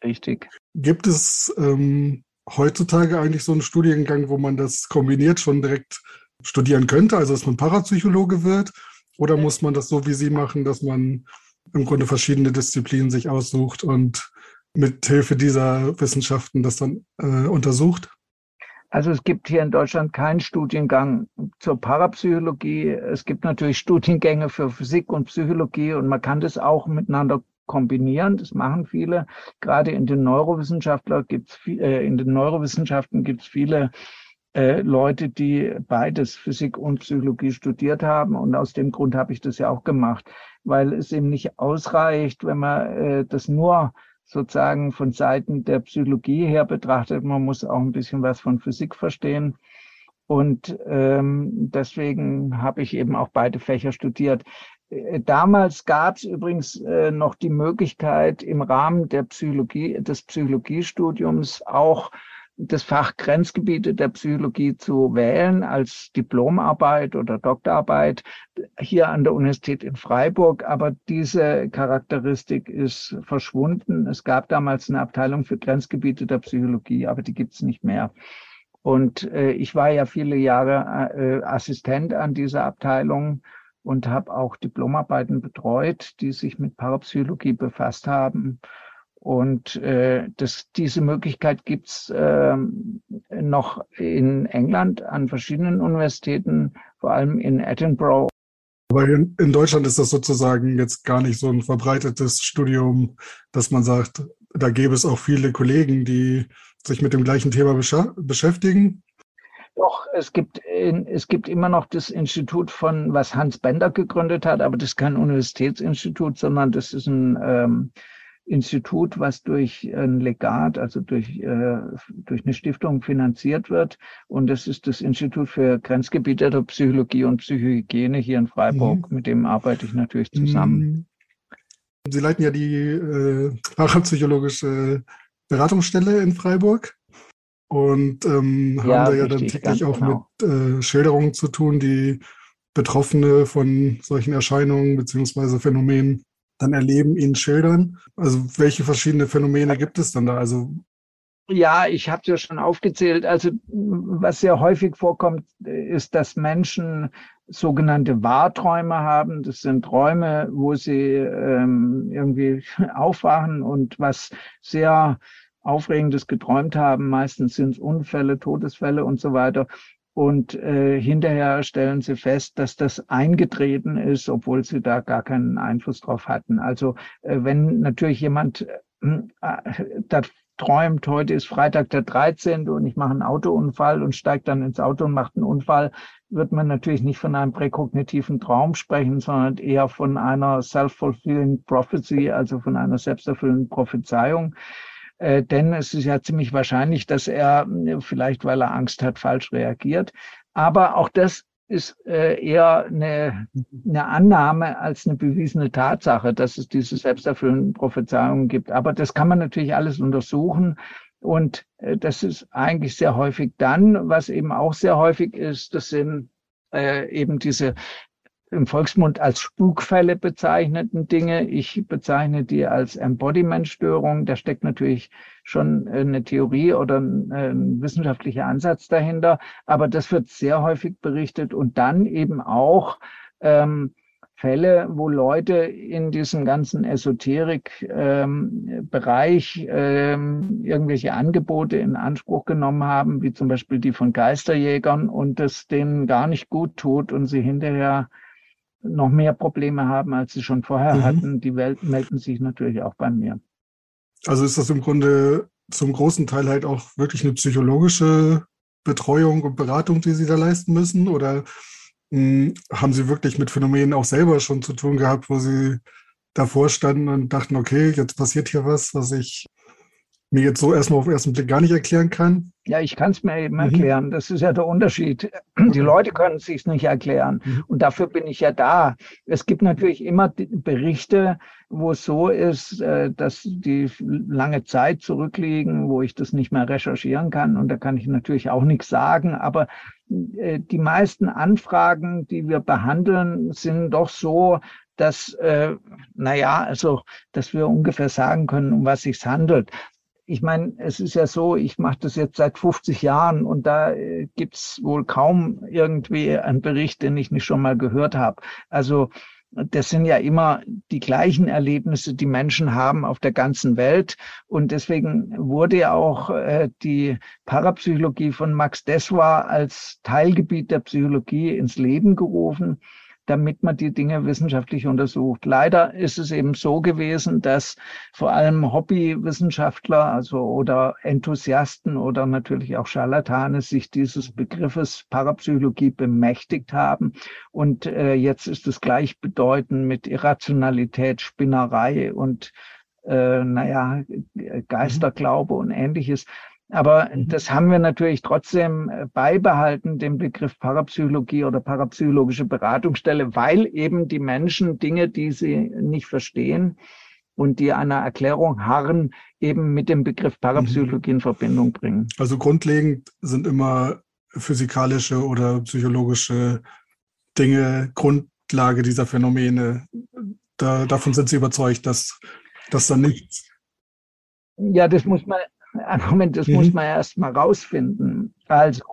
Richtig. Gibt es ähm, heutzutage eigentlich so einen Studiengang, wo man das kombiniert schon direkt studieren könnte, also dass man Parapsychologe wird? Oder muss man das so wie Sie machen, dass man im Grunde verschiedene Disziplinen sich aussucht und mit Hilfe dieser Wissenschaften das dann äh, untersucht? Also es gibt hier in Deutschland keinen Studiengang zur Parapsychologie. Es gibt natürlich Studiengänge für Physik und Psychologie und man kann das auch miteinander kombinieren. Das machen viele. Gerade in den Neurowissenschaftler gibt's äh, in den Neurowissenschaften gibt es viele äh, Leute, die beides Physik und Psychologie studiert haben. Und aus dem Grund habe ich das ja auch gemacht, weil es eben nicht ausreicht, wenn man äh, das nur sozusagen von Seiten der Psychologie her betrachtet. Man muss auch ein bisschen was von Physik verstehen. Und ähm, deswegen habe ich eben auch beide Fächer studiert. Äh, damals gab es übrigens äh, noch die Möglichkeit, im Rahmen der Psychologie, des Psychologiestudiums auch das Fach Grenzgebiete der Psychologie zu wählen als Diplomarbeit oder Doktorarbeit hier an der Universität in Freiburg. Aber diese Charakteristik ist verschwunden. Es gab damals eine Abteilung für Grenzgebiete der Psychologie, aber die gibt es nicht mehr. Und äh, ich war ja viele Jahre äh, Assistent an dieser Abteilung und habe auch Diplomarbeiten betreut, die sich mit Parapsychologie befasst haben. Und äh, das, diese Möglichkeit gibt's äh, noch in England an verschiedenen Universitäten, vor allem in Edinburgh. Aber in, in Deutschland ist das sozusagen jetzt gar nicht so ein verbreitetes Studium, dass man sagt, da gäbe es auch viele Kollegen, die sich mit dem gleichen Thema beschäftigen. Doch, es gibt, es gibt immer noch das Institut von, was Hans Bender gegründet hat, aber das ist kein Universitätsinstitut, sondern das ist ein ähm, Institut, was durch ein Legat, also durch, äh, durch eine Stiftung finanziert wird. Und das ist das Institut für Grenzgebiete der Psychologie und Psychohygiene hier in Freiburg. Mhm. Mit dem arbeite ich natürlich zusammen. Mhm. Sie leiten ja die äh, parapsychologische Beratungsstelle in Freiburg und ähm, haben ja, da ja richtig, dann täglich auch genau. mit äh, Schilderungen zu tun, die Betroffene von solchen Erscheinungen beziehungsweise Phänomenen dann erleben, ihnen schildern? Also welche verschiedene Phänomene gibt es dann da? Also Ja, ich habe es ja schon aufgezählt. Also was sehr häufig vorkommt, ist, dass Menschen sogenannte Wahrträume haben. Das sind Räume, wo sie ähm, irgendwie aufwachen und was sehr Aufregendes geträumt haben. Meistens sind es Unfälle, Todesfälle und so weiter. Und äh, hinterher stellen sie fest, dass das eingetreten ist, obwohl sie da gar keinen Einfluss drauf hatten. Also äh, wenn natürlich jemand äh, äh träumt, heute ist Freitag der 13. und ich mache einen Autounfall und steige dann ins Auto und mache einen Unfall, wird man natürlich nicht von einem präkognitiven Traum sprechen, sondern eher von einer self-fulfilling prophecy, also von einer selbsterfüllenden Prophezeiung. Äh, denn es ist ja ziemlich wahrscheinlich, dass er vielleicht, weil er Angst hat, falsch reagiert. Aber auch das ist äh, eher eine, eine Annahme als eine bewiesene Tatsache, dass es diese selbsterfüllenden Prophezeiungen gibt. Aber das kann man natürlich alles untersuchen. Und äh, das ist eigentlich sehr häufig dann, was eben auch sehr häufig ist, das sind äh, eben diese im Volksmund als Spukfälle bezeichneten Dinge. Ich bezeichne die als Embodiment-Störung. Da steckt natürlich schon eine Theorie oder ein, wissenschaftlicher Ansatz dahinter. Aber das wird sehr häufig berichtet und dann eben auch ähm, Fälle, wo Leute in diesem ganzen Esoterik-Bereich ähm, ähm, irgendwelche Angebote in Anspruch genommen haben, wie zum Beispiel die von Geisterjägern und es denen gar nicht gut tut und sie hinterher noch mehr Probleme haben, als sie schon vorher mhm. hatten, die Welt melden sich natürlich auch bei mir. Also ist das im Grunde zum großen Teil halt auch wirklich eine psychologische Betreuung und Beratung, die Sie da leisten müssen? Oder mh, hm, haben Sie wirklich mit Phänomenen auch selber schon zu tun gehabt, wo Sie davor standen und dachten, okay, jetzt passiert hier was, was ich mir jetzt so erstmal auf den ersten Blick gar nicht erklären kann? Ja, ich kann es mir eben mhm. erklären. Das ist ja der Unterschied. Die Leute können es sich nicht erklären. Mhm. Und dafür bin ich ja da. Es gibt natürlich immer Berichte, wo es so ist, äh, dass die lange Zeit zurückliegen, wo ich das nicht mehr recherchieren kann. Und da kann ich natürlich auch nichts sagen. Aber äh, die meisten Anfragen, die wir behandeln, sind doch so, dass, äh, naja, also, dass wir ungefähr sagen können, um was sich handelt ich meine, es ist ja so, ich mache das jetzt seit 50 Jahren und da äh, gibt's wohl kaum irgendwie einen Bericht, den ich nicht schon mal gehört habe. Also das sind ja immer die gleichen Erlebnisse, die Menschen haben auf der ganzen Welt. Und deswegen wurde ja auch äh, die Parapsychologie von Max Dessoir als Teilgebiet der Psychologie ins Leben gerufen damit man die Dinge wissenschaftlich untersucht. Leider ist es eben so gewesen, dass vor allem Hobbywissenschaftler, also oder Enthusiasten oder natürlich auch Scharlatane sich dieses Begriffes Parapsychologie bemächtigt haben. Und äh, jetzt ist es gleichbedeutend mit Irrationalität, Spinnerei und äh, naja, Geisterglaube und ähnliches. Aber mhm. das haben wir natürlich trotzdem äh, beibehalten, den Begriff Parapsychologie oder parapsychologische Beratungsstelle, weil eben die Menschen Dinge, die sie nicht verstehen und die einer Erklärung harren, eben mit dem Begriff Parapsychologie in Verbindung bringen. Also grundlegend sind immer physikalische oder psychologische Dinge Grundlage dieser Phänomene. Da, davon sind Sie überzeugt, dass, dass da nichts. Ja, das muss man, Moment, das mhm. muss man erst mal rausfinden. Also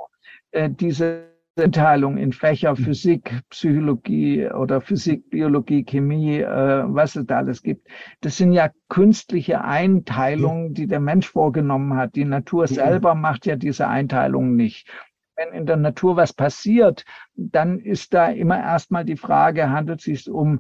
äh, diese Einteilung in Fächer mhm. Physik, Psychologie oder Physik, Biologie, Chemie, äh, was es da alles gibt. Das sind ja künstliche Einteilungen, die der Mensch vorgenommen hat. Die Natur selber macht ja diese Einteilungen nicht. Wenn in der Natur was passiert, dann ist da immer erstmal die Frage, handelt es sich um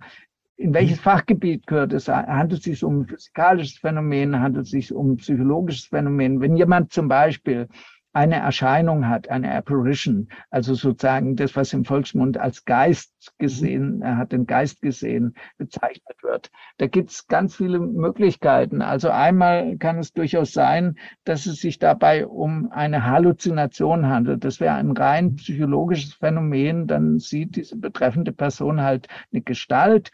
in welches mhm. Fachgebiet gehört es? Handelt es sich um ein physikalisches Phänomen? Handelt es sich um ein psychologisches Phänomen? Wenn jemand zum Beispiel eine Erscheinung hat, eine Apparition, also sozusagen das, was im Volksmund als Geist gesehen, mhm. er hat den Geist gesehen, bezeichnet wird. Da gibt es ganz viele Möglichkeiten. Also einmal kann es durchaus sein, dass es sich dabei um eine Halluzination handelt. Das wäre ein rein mhm. psychologisches Phänomen. Dann sieht diese betreffende Person halt eine Gestalt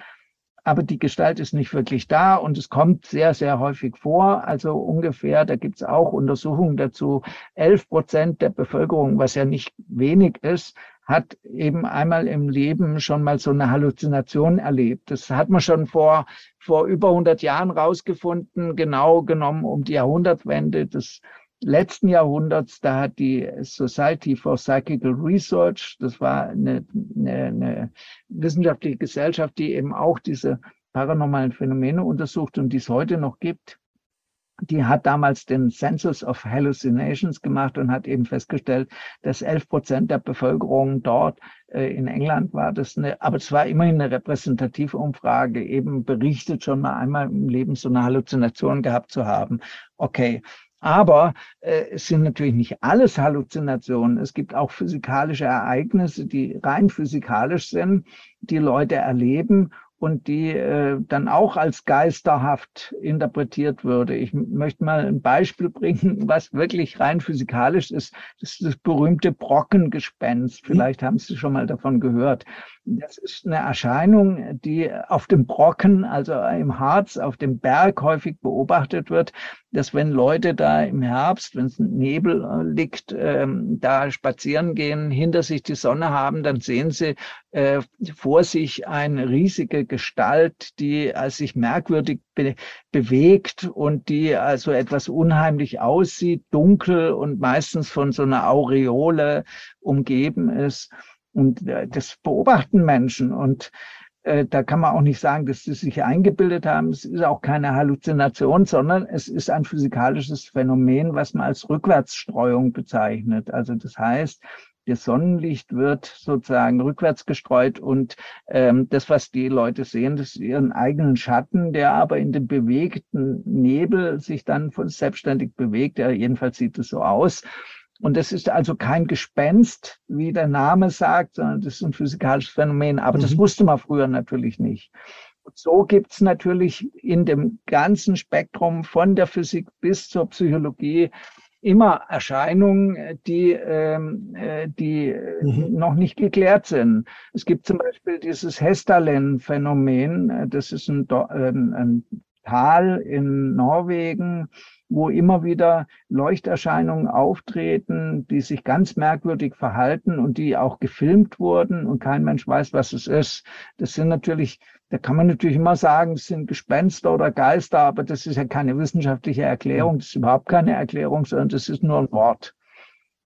aber die Gestalt ist nicht wirklich da und es kommt sehr, sehr häufig vor. Also ungefähr, da gibt es auch Untersuchungen dazu, 11 Prozent der Bevölkerung, was ja nicht wenig ist, hat eben einmal im Leben schon mal so eine Halluzination erlebt. Das hat man schon vor, vor über 100 Jahren rausgefunden, genau genommen um die Jahrhundertwende. Das letzten Jahrhunderts, da hat die Society for Psychical Research, das war eine, eine, eine wissenschaftliche Gesellschaft, die eben auch diese paranormalen Phänomene untersucht und die es heute noch gibt, die hat damals den Census of Hallucinations gemacht und hat eben festgestellt, dass 11 Prozent der Bevölkerung dort äh, in England war das eine, aber es war immerhin eine repräsentative Umfrage, eben berichtet schon mal einmal im Leben so eine Halluzination gehabt zu haben. Okay. Aber äh, es sind natürlich nicht alles Halluzinationen. Es gibt auch physikalische Ereignisse, die rein physikalisch sind, die Leute erleben und die äh, dann auch als geisterhaft interpretiert würde. Ich möchte mal ein Beispiel bringen, was wirklich rein physikalisch ist. Das ist das berühmte Brockengespenst. Mhm. Vielleicht haben Sie schon mal davon gehört. Das ist eine Erscheinung, die auf dem Brocken, also im Harz, auf dem Berg häufig beobachtet wird, dass wenn Leute da im Herbst, wenn es Nebel äh, liegt, ähm, da spazieren gehen, hinter sich die Sonne haben, dann sehen sie äh, vor sich eine riesige Gestalt, die als sich merkwürdig be bewegt und die also etwas unheimlich aussieht, dunkel und meistens von so einer Aureole umgeben ist. Und äh, das beobachten Menschen. Und äh, da kann man auch nicht sagen, dass sie sich eingebildet haben. Es ist auch keine Halluzination, sondern es ist ein physikalisches Phänomen, was man als Rückwärtsstreuung bezeichnet. Also das heißt, das Sonnenlicht wird sozusagen rückwärts gestreut und ähm, das, was die Leute sehen, das ist ihren eigenen Schatten, der aber in dem bewegten Nebel sich dann von selbstständig bewegt. Ja, jedenfalls sieht es so aus. Und das ist also kein Gespenst, wie der Name sagt, sondern das ist ein physikalisches Phänomen. Aber mhm. das wusste man früher natürlich nicht. Und so gibt's natürlich in dem ganzen Spektrum von der Physik bis zur Psychologie immer Erscheinungen, die, ähm, äh, die mhm. noch nicht geklärt sind. Es gibt zum Beispiel dieses Hestalen-Phänomen. Das ist ein, ein, ein Tal in Norwegen, wo immer wieder Leuchterscheinungen auftreten, die sich ganz merkwürdig verhalten und die auch gefilmt wurden und kein Mensch weiß, was es ist. Das sind natürlich, da kann man natürlich immer sagen, es sind Gespenster oder Geister, aber das ist ja keine wissenschaftliche Erklärung, das ist überhaupt keine Erklärung, sondern das ist nur ein Wort.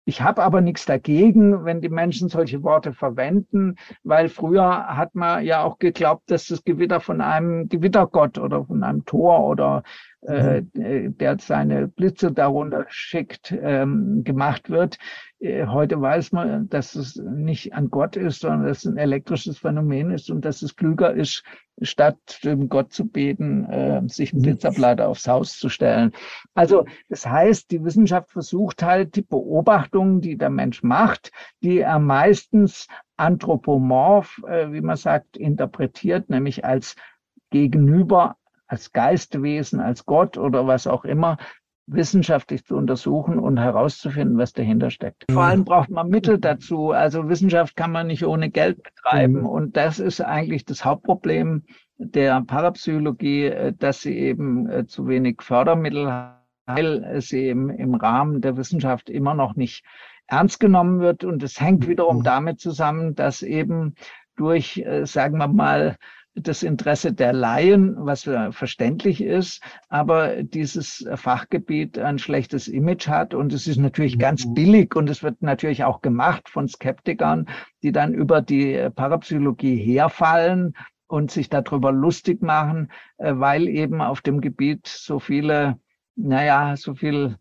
Ich habe aber nichts dagegen, wenn die Menschen solche Worte verwenden, weil früher hat man ja auch geglaubt, dass das Gewitter von einem Gewittergott oder von einem Tor oder. Der seine Blitze darunter schickt, ähm, gemacht wird. Äh, heute weiß man, dass es nicht an Gott ist, sondern dass es ein elektrisches Phänomen ist und dass es klüger ist, statt dem Gott zu beten, äh, sich einen mhm. Blitzableiter aufs Haus zu stellen. Also das heißt, die Wissenschaft versucht halt die Beobachtungen, die der Mensch macht, die er meistens anthropomorph, äh, wie man sagt, interpretiert, nämlich als gegenüber als Geistwesen, als Gott oder was auch immer, wissenschaftlich zu untersuchen und herauszufinden, was dahinter steckt. Vor allem braucht man Mittel dazu. Also Wissenschaft kann man nicht ohne Geld betreiben. Mhm. Und das ist eigentlich das Hauptproblem der Parapsychologie, äh, dass sie eben äh, zu wenig Fördermittel hat, weil sie eben im Rahmen der Wissenschaft immer noch nicht ernst genommen wird. Und es hängt wiederum mhm. damit zusammen, dass eben durch, äh, sagen wir mal, das Interesse der Laien, was verständlich ist, aber dieses Fachgebiet ein schlechtes Image hat und es ist natürlich ganz mhm. billig und es wird natürlich auch gemacht von Skeptikern, die dann über die Parapsychologie herfallen und sich darüber lustig machen, äh, weil eben auf dem Gebiet so viele, naja, so viel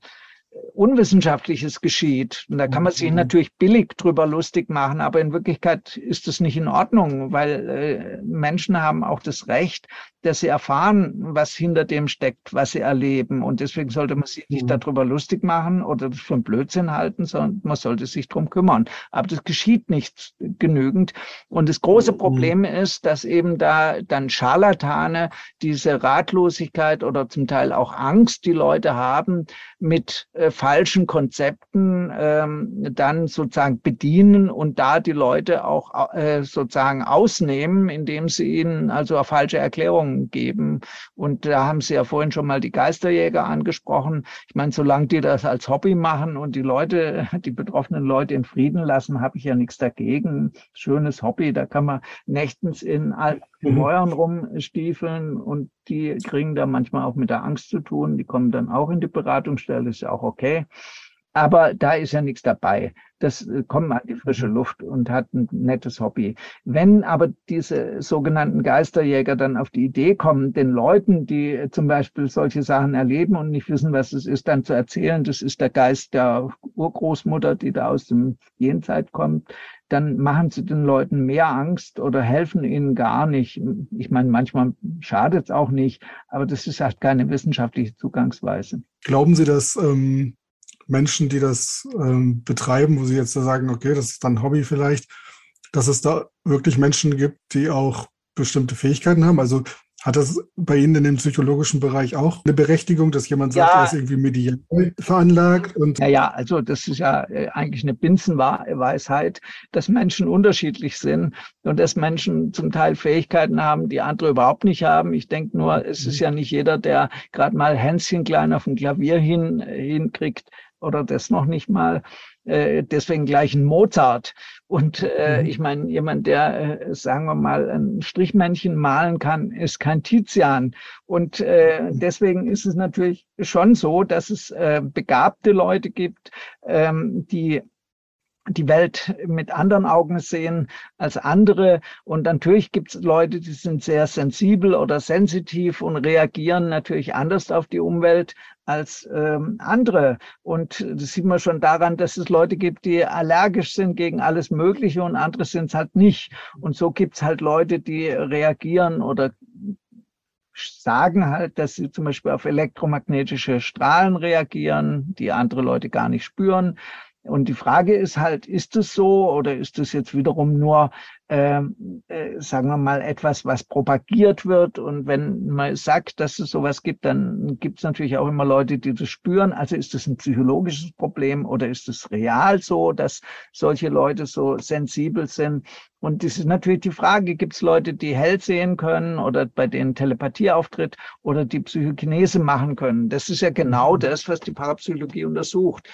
Unwissenschaftliches geschieht. Und da kann man sich mhm. natürlich billig drüber lustig machen, aber in Wirklichkeit ist das nicht in Ordnung, weil äh, Menschen haben auch das Recht, dass sie erfahren, was hinter dem steckt, was sie erleben. Und deswegen sollte man sich nicht mhm. darüber lustig machen oder das für einen Blödsinn halten, sondern man sollte sich drum kümmern. Aber das geschieht nicht genügend. Und das große mhm. Problem ist, dass eben da dann Scharlatane diese Ratlosigkeit oder zum Teil auch Angst, die Leute haben, mit äh, falschen Konzepten ähm, dann sozusagen bedienen und da die Leute auch äh, sozusagen ausnehmen, indem sie ihnen also falsche Erklärung geben. Und da haben Sie ja vorhin schon mal die Geisterjäger angesprochen. Ich meine, solange die das als Hobby machen und die Leute, die betroffenen Leute in Frieden lassen, habe ich ja nichts dagegen. Schönes Hobby, da kann man nächtens in in Mäuern rumstiefeln und die kriegen da manchmal auch mit der Angst zu tun. Die kommen dann auch in die Beratungsstelle, ist ja auch okay. Aber da ist ja nichts dabei. Das äh, kommt mal in die frische mhm. Luft und hat ein nettes Hobby. Wenn aber diese sogenannten Geisterjäger dann auf die Idee kommen, den Leuten, die zum Beispiel solche Sachen erleben und nicht wissen, was es ist, dann zu erzählen, das ist der Geist der Urgroßmutter, die da aus dem Jenzeit kommt, dann machen sie den Leuten mehr Angst oder helfen ihnen gar nicht. Ich meine, manchmal schadet es auch nicht, aber das ist halt keine wissenschaftliche Zugangsweise. Glauben Sie, dass ähm, Menschen, die das ähm, betreiben, wo sie jetzt sagen, okay, das ist dann Hobby vielleicht, dass es da wirklich Menschen gibt, die auch bestimmte Fähigkeiten haben. Also hat das bei Ihnen in dem psychologischen Bereich auch eine Berechtigung, dass jemand sagt, ja. er ist irgendwie medial veranlagt? Und ja, ja, also das ist ja äh, eigentlich eine Binsenweisheit, dass Menschen unterschiedlich sind und dass Menschen zum Teil Fähigkeiten haben, die andere überhaupt nicht haben. Ich denke nur, es ist ja nicht jeder, der gerade mal Hänschen klein auf dem Klavier hin, äh, hinkriegt oder das noch nicht mal. Äh, deswegen gleich ein Mozart. Und äh, mhm. ich meine, jemand, der, äh, sagen wir mal, ein Strichmännchen malen kann, ist kein Tizian. Und äh, mhm. deswegen ist es natürlich schon so, dass es äh, begabte Leute gibt, ähm, die die Welt mit anderen Augen sehen als andere. Und natürlich gibt es Leute, die sind sehr sensibel oder sensitiv und reagieren natürlich anders auf die Umwelt als ähm, andere. Und das sieht man schon daran, dass es Leute gibt, die allergisch sind gegen alles Mögliche und andere sind es halt nicht. Und so gibt es halt Leute, die reagieren oder sagen halt, dass sie zum Beispiel auf elektromagnetische Strahlen reagieren, die andere Leute gar nicht spüren. Und die Frage ist halt, ist es so oder ist es jetzt wiederum nur, äh, äh, sagen wir mal, etwas, was propagiert wird? Und wenn man sagt, dass es sowas gibt, dann gibt es natürlich auch immer Leute, die das spüren. Also ist es ein psychologisches Problem oder ist es real so, dass solche Leute so sensibel sind? Und das ist natürlich die Frage, gibt es Leute, die hell sehen können oder bei denen Telepathie auftritt oder die Psychokinese machen können? Das ist ja genau mhm. das, was die Parapsychologie untersucht.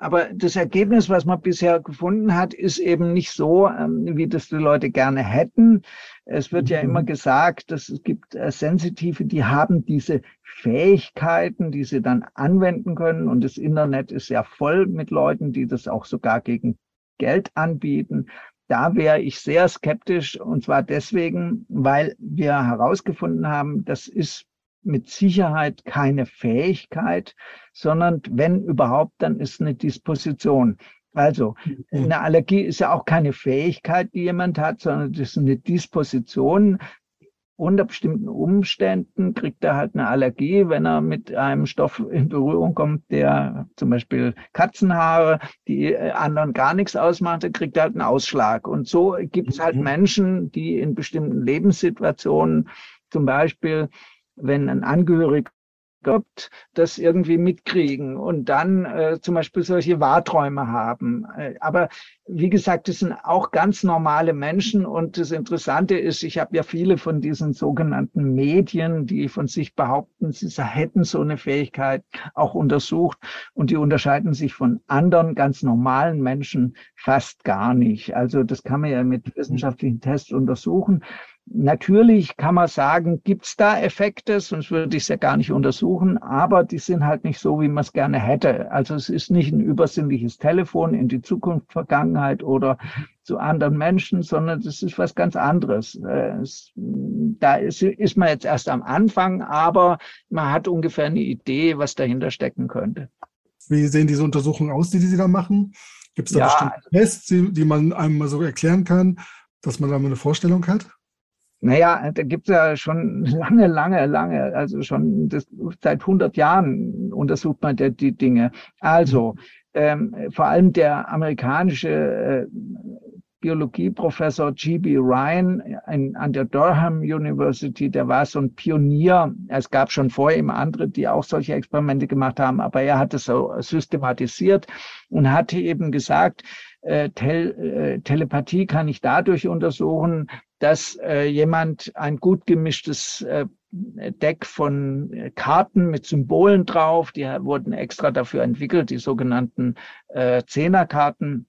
Aber das Ergebnis, was man bisher gefunden hat, ist eben nicht so, ähm, wie das die Leute gerne hätten. Es wird ja immer mhm. gesagt, dass es gibt äh, Sensitive, die haben diese Fähigkeiten, die sie dann anwenden können. Und das Internet ist ja voll mit Leuten, die das auch sogar gegen Geld anbieten. Da wäre ich sehr skeptisch und zwar deswegen, weil wir herausgefunden haben, das ist mit Sicherheit keine Fähigkeit, sondern wenn überhaupt, dann ist eine Disposition. Also mhm. eine Allergie ist ja auch keine Fähigkeit, die jemand hat, sondern das ist eine Disposition. Unter bestimmten Umständen kriegt er halt eine Allergie, wenn er mit einem Stoff in Berührung kommt, der zum Beispiel Katzenhaare, die äh, anderen gar nichts ausmacht, dann kriegt er halt einen Ausschlag. Und so gibt es halt mhm. Menschen, die in bestimmten Lebenssituationen zum Beispiel wenn ein Angehöriger das irgendwie mitkriegen und dann äh, zum Beispiel solche Wahrträume haben. Äh, aber wie gesagt, das sind auch ganz normale Menschen und das Interessante ist, ich habe ja viele von diesen sogenannten Medien, die von sich behaupten, sie hätten so eine Fähigkeit auch untersucht und die unterscheiden sich von anderen ganz normalen Menschen fast gar nicht. Also das kann man ja mit wissenschaftlichen Tests untersuchen. Natürlich kann man sagen, gibt's da Effekte, sonst würde ich es ja gar nicht untersuchen, aber die sind halt nicht so, wie man es gerne hätte. Also es ist nicht ein übersinnliches Telefon in die Zukunft, Vergangenheit oder zu anderen Menschen, sondern das ist was ganz anderes. Äh, es, da ist, ist man jetzt erst am Anfang, aber man hat ungefähr eine Idee, was dahinter stecken könnte. Wie sehen diese Untersuchungen aus, die, Sie da machen? Gibt es da ja, bestimmte Tests, die, die man einem mal so erklären kann, dass man da mal eine Vorstellung hat? Naja, da gibt es ja schon lange, lange, lange, also schon das, seit 100 Jahren untersucht man die, die Dinge. Also ähm, vor allem der amerikanische äh, Biologieprofessor G.B. Ryan in, an der Durham University, der war so ein Pionier. Es gab schon vorher immer andere, die auch solche Experimente gemacht haben, aber er hat es so systematisiert und hatte eben gesagt, äh, Tel, äh, Telepathie kann ich dadurch untersuchen, dass äh, jemand ein gut gemischtes äh, Deck von äh, Karten mit Symbolen drauf, die wurden extra dafür entwickelt, die sogenannten äh, Zehnerkarten,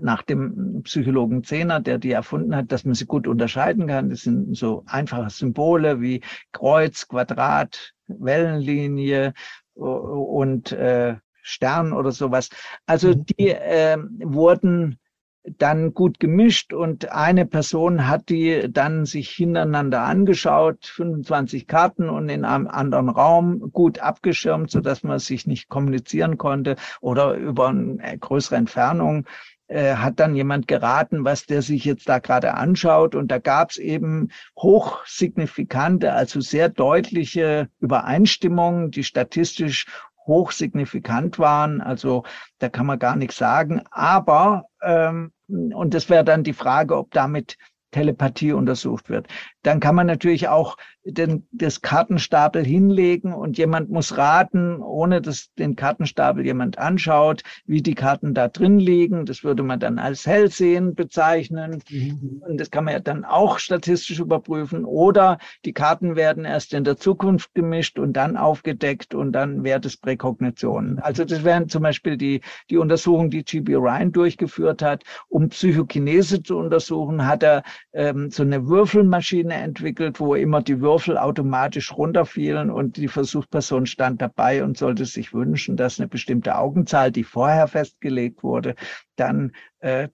nach dem Psychologen Zehner, der die erfunden hat, dass man sie gut unterscheiden kann. Das sind so einfache Symbole wie Kreuz, Quadrat, Wellenlinie und äh, Stern oder sowas. Also mhm. die äh, wurden dann gut gemischt und eine Person hat die dann sich hintereinander angeschaut, 25 Karten und in einem anderen Raum gut abgeschirmt, so dass man sich nicht kommunizieren konnte oder über eine größere Entfernung äh, hat dann jemand geraten, was der sich jetzt da gerade anschaut. Und da gab es eben hochsignifikante, also sehr deutliche Übereinstimmungen, die statistisch hochsignifikant waren. Also da kann man gar nichts sagen. Aber, ähm, und das wäre dann die Frage, ob damit Telepathie untersucht wird. Dann kann man natürlich auch den, das Kartenstapel hinlegen und jemand muss raten, ohne dass den Kartenstapel jemand anschaut, wie die Karten da drin liegen. Das würde man dann als Hellsehen bezeichnen. Mhm. Und das kann man ja dann auch statistisch überprüfen. Oder die Karten werden erst in der Zukunft gemischt und dann aufgedeckt und dann wäre das Präkognition. Also das wären zum Beispiel die, die Untersuchungen, die G.B. Ryan durchgeführt hat. Um Psychokinese zu untersuchen, hat er ähm, so eine Würfelmaschine entwickelt, wo immer die Würfel automatisch runterfielen und die Versuchsperson stand dabei und sollte sich wünschen, dass eine bestimmte Augenzahl, die vorher festgelegt wurde, dann äh,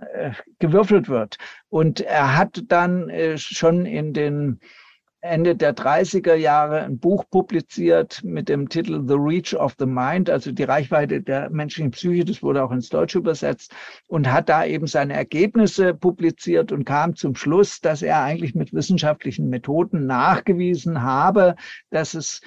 äh, gewürfelt wird. Und er hat dann äh, schon in den Ende der 30er Jahre ein Buch publiziert mit dem Titel The Reach of the Mind, also die Reichweite der menschlichen Psyche, das wurde auch ins Deutsche übersetzt und hat da eben seine Ergebnisse publiziert und kam zum Schluss, dass er eigentlich mit wissenschaftlichen Methoden nachgewiesen habe, dass es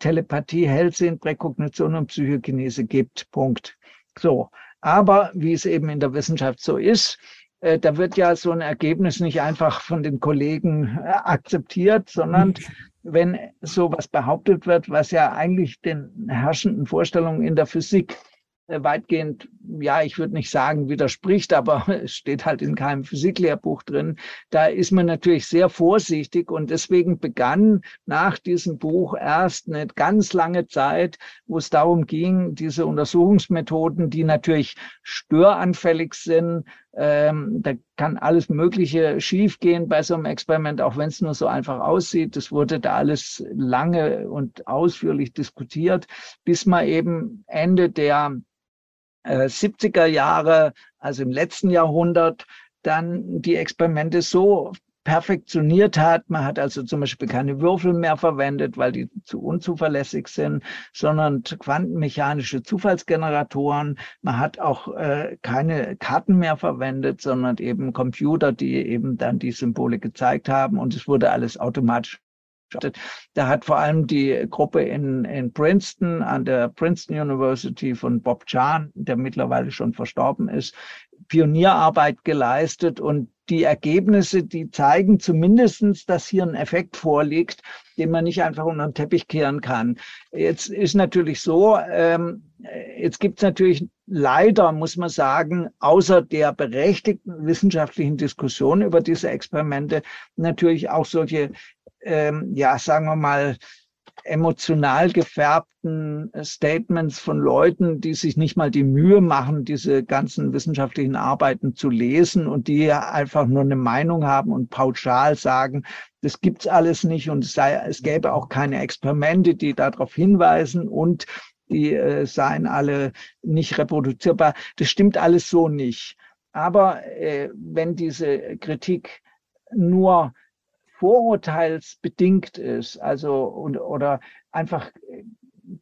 Telepathie, Hellsehen, Präkognition und Psychokinese gibt. Punkt. So. Aber wie es eben in der Wissenschaft so ist, da wird ja so ein Ergebnis nicht einfach von den Kollegen äh, akzeptiert, sondern wenn sowas behauptet wird, was ja eigentlich den herrschenden Vorstellungen in der Physik äh, weitgehend, ja, ich würde nicht sagen widerspricht, aber es steht halt in keinem Physiklehrbuch drin. Da ist man natürlich sehr vorsichtig und deswegen begann nach diesem Buch erst eine ganz lange Zeit, wo es darum ging, diese Untersuchungsmethoden, die natürlich störanfällig sind, ähm, da kann alles Mögliche schiefgehen bei so einem Experiment, auch wenn es nur so einfach aussieht. Das wurde da alles lange und ausführlich diskutiert, bis man eben Ende der äh, 70er Jahre, also im letzten Jahrhundert, dann die Experimente so perfektioniert hat. Man hat also zum Beispiel keine Würfel mehr verwendet, weil die zu unzuverlässig sind, sondern quantenmechanische Zufallsgeneratoren. Man hat auch äh, keine Karten mehr verwendet, sondern eben Computer, die eben dann die Symbole gezeigt haben und es wurde alles automatisch da hat vor allem die Gruppe in, in Princeton, an der Princeton University von Bob Chan, der mittlerweile schon verstorben ist, Pionierarbeit geleistet und die Ergebnisse, die zeigen zumindestens, dass hier ein Effekt vorliegt, den man nicht einfach unter den Teppich kehren kann. Jetzt ist natürlich so, ähm, jetzt gibt es natürlich leider, muss man sagen, außer der berechtigten wissenschaftlichen Diskussion über diese Experimente natürlich auch solche, ähm, ja, sagen wir mal, emotional gefärbten äh, Statements von Leuten, die sich nicht mal die Mühe machen, diese ganzen wissenschaftlichen Arbeiten zu lesen und die einfach nur eine Meinung haben und pauschal sagen, das gibt's alles nicht und es, sei, es gäbe auch keine Experimente, die darauf hinweisen und die äh, seien alle nicht reproduzierbar. Das stimmt alles so nicht. Aber äh, wenn diese Kritik nur vorurteilsbedingt ist, also und, oder einfach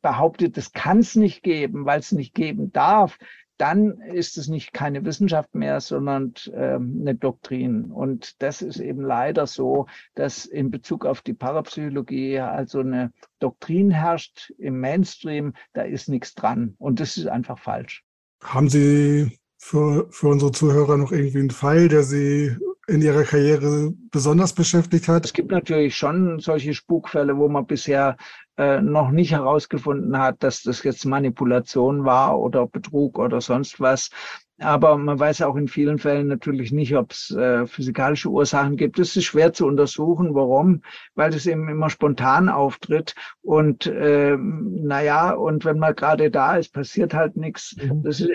behauptet, es kann es nicht geben, weil es nicht geben darf, dann ist es nicht keine Wissenschaft mehr, sondern ähm, eine Doktrin. Und das ist eben leider so, dass in Bezug auf die Parapsychologie also eine Doktrin herrscht im Mainstream, da ist nichts dran. Und das ist einfach falsch. Haben Sie für, für unsere Zuhörer noch irgendwie einen Fall, der Sie in Ihrer Karriere besonders beschäftigt hat? Es gibt natürlich schon solche Spukfälle, wo man bisher äh, noch nicht herausgefunden hat, dass das jetzt Manipulation war oder Betrug oder sonst was. Aber man weiß auch in vielen Fällen natürlich nicht, ob es äh, physikalische Ursachen gibt. Das ist schwer zu untersuchen. Warum? Weil es eben immer spontan auftritt. Und äh, naja, und wenn man gerade da ist, passiert halt nichts. Mhm. Das ist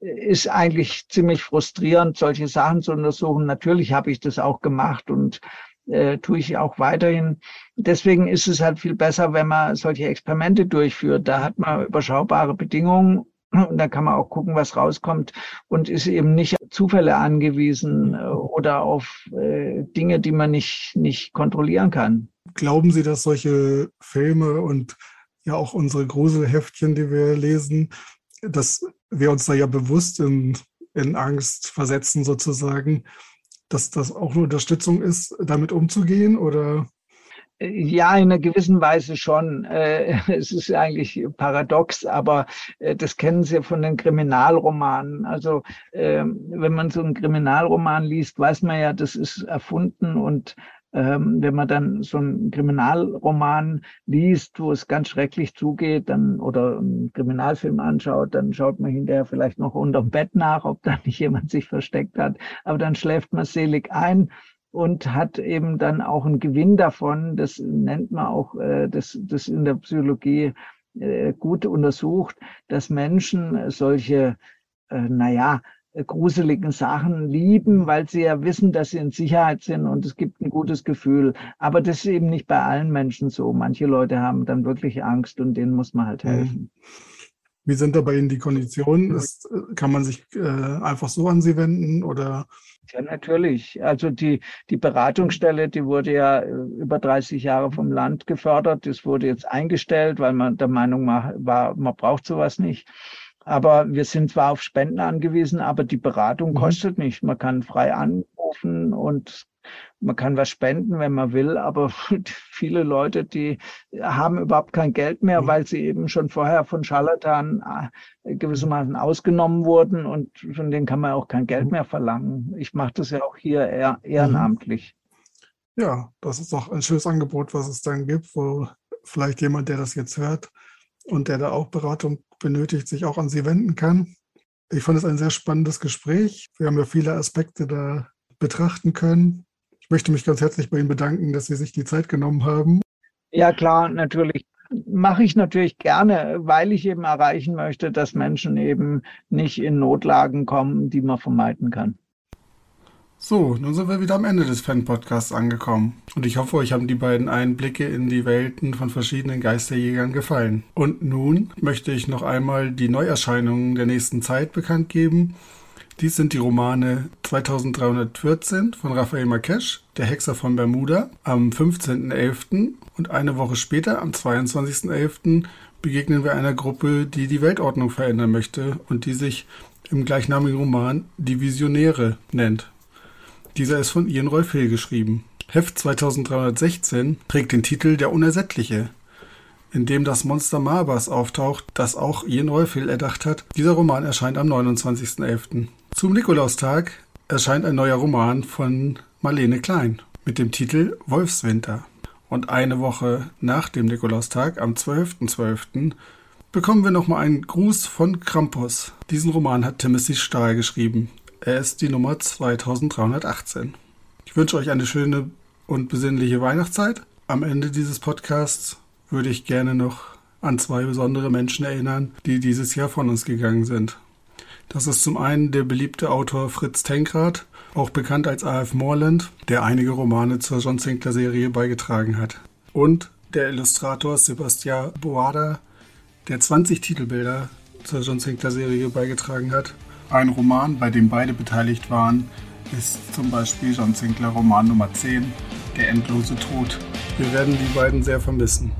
ist eigentlich ziemlich frustrierend, solche Sachen zu untersuchen. Natürlich habe ich das auch gemacht und äh, tue ich auch weiterhin. Deswegen ist es halt viel besser, wenn man solche Experimente durchführt. Da hat man überschaubare Bedingungen und da kann man auch gucken, was rauskommt und ist eben nicht Zufälle angewiesen äh, oder auf äh, Dinge, die man nicht, nicht kontrollieren kann. Glauben Sie, dass solche Filme und ja auch unsere Gruselheftchen, die wir lesen, dass wir uns da ja bewusst in, in Angst versetzen sozusagen, dass das auch eine Unterstützung ist, damit umzugehen oder? Ja, in einer gewissen Weise schon. Äh, es ist eigentlich paradox, aber äh, das kennen Sie von den Kriminalromanen. Also ähm, wenn man so einen Kriminalroman liest, weiß man ja, das ist erfunden und ähm, wenn man dann so einen Kriminalroman liest, wo es ganz schrecklich zugeht, dann oder einen Kriminalfilm anschaut, dann schaut man hinterher vielleicht noch unterm Bett nach, ob da nicht jemand sich versteckt hat. Aber dann schläft man selig ein und hat eben dann auch einen Gewinn davon. Das nennt man auch, äh, das, das in der Psychologie äh, gut untersucht, dass Menschen solche, äh, naja, gruseligen Sachen lieben, weil sie ja wissen, dass sie in Sicherheit sind und es gibt ein gutes Gefühl. Aber das ist eben nicht bei allen Menschen so. Manche Leute haben dann wirklich Angst und denen muss man halt mhm. helfen. Wie sind da bei Ihnen die Konditionen? Ist, kann man sich äh, einfach so an Sie wenden oder? Ja, natürlich. Also die, die Beratungsstelle, die wurde ja äh, über 30 Jahre vom Land gefördert. Das wurde jetzt eingestellt, weil man der Meinung war, man braucht sowas nicht. Aber wir sind zwar auf Spenden angewiesen, aber die Beratung mhm. kostet nicht. Man kann frei anrufen und man kann was spenden, wenn man will, aber viele Leute, die haben überhaupt kein Geld mehr, mhm. weil sie eben schon vorher von Scharlatan äh, gewissermaßen ausgenommen wurden und von denen kann man auch kein Geld mhm. mehr verlangen. Ich mache das ja auch hier ehrenamtlich. Ja, das ist doch ein schönes Angebot, was es dann gibt, wo vielleicht jemand, der das jetzt hört und der da auch Beratung benötigt, sich auch an Sie wenden kann. Ich fand es ein sehr spannendes Gespräch. Wir haben ja viele Aspekte da betrachten können. Ich möchte mich ganz herzlich bei Ihnen bedanken, dass Sie sich die Zeit genommen haben. Ja, klar, natürlich. Mache ich natürlich gerne, weil ich eben erreichen möchte, dass Menschen eben nicht in Notlagen kommen, die man vermeiden kann. So, nun sind wir wieder am Ende des Fan-Podcasts angekommen. Und ich hoffe, euch haben die beiden Einblicke in die Welten von verschiedenen Geisterjägern gefallen. Und nun möchte ich noch einmal die Neuerscheinungen der nächsten Zeit bekannt geben. Dies sind die Romane 2314 von Raphael Marquesch, Der Hexer von Bermuda, am 15.11. und eine Woche später, am 22.11., begegnen wir einer Gruppe, die die Weltordnung verändern möchte und die sich im gleichnamigen Roman Die Visionäre nennt. Dieser ist von Ian Rolf Hill geschrieben. Heft 2316 trägt den Titel Der Unersättliche, in dem das Monster Marbas auftaucht, das auch Ian Rolf Hill erdacht hat. Dieser Roman erscheint am 29.11. Zum Nikolaustag erscheint ein neuer Roman von Marlene Klein mit dem Titel Wolfswinter. Und eine Woche nach dem Nikolaustag, am 12.12., .12., bekommen wir nochmal einen Gruß von Krampus. Diesen Roman hat Timothy Stahl geschrieben. Er ist die Nummer 2318. Ich wünsche euch eine schöne und besinnliche Weihnachtszeit. Am Ende dieses Podcasts würde ich gerne noch an zwei besondere Menschen erinnern, die dieses Jahr von uns gegangen sind. Das ist zum einen der beliebte Autor Fritz Tenkrad, auch bekannt als A.F. Morland, der einige Romane zur John Sinclair Serie beigetragen hat. Und der Illustrator Sebastian Boada, der 20 Titelbilder zur John Sinclair Serie beigetragen hat ein Roman, bei dem beide beteiligt waren, ist zum Beispiel John Sinclair Roman Nummer 10, Der endlose Tod. Wir werden die beiden sehr vermissen.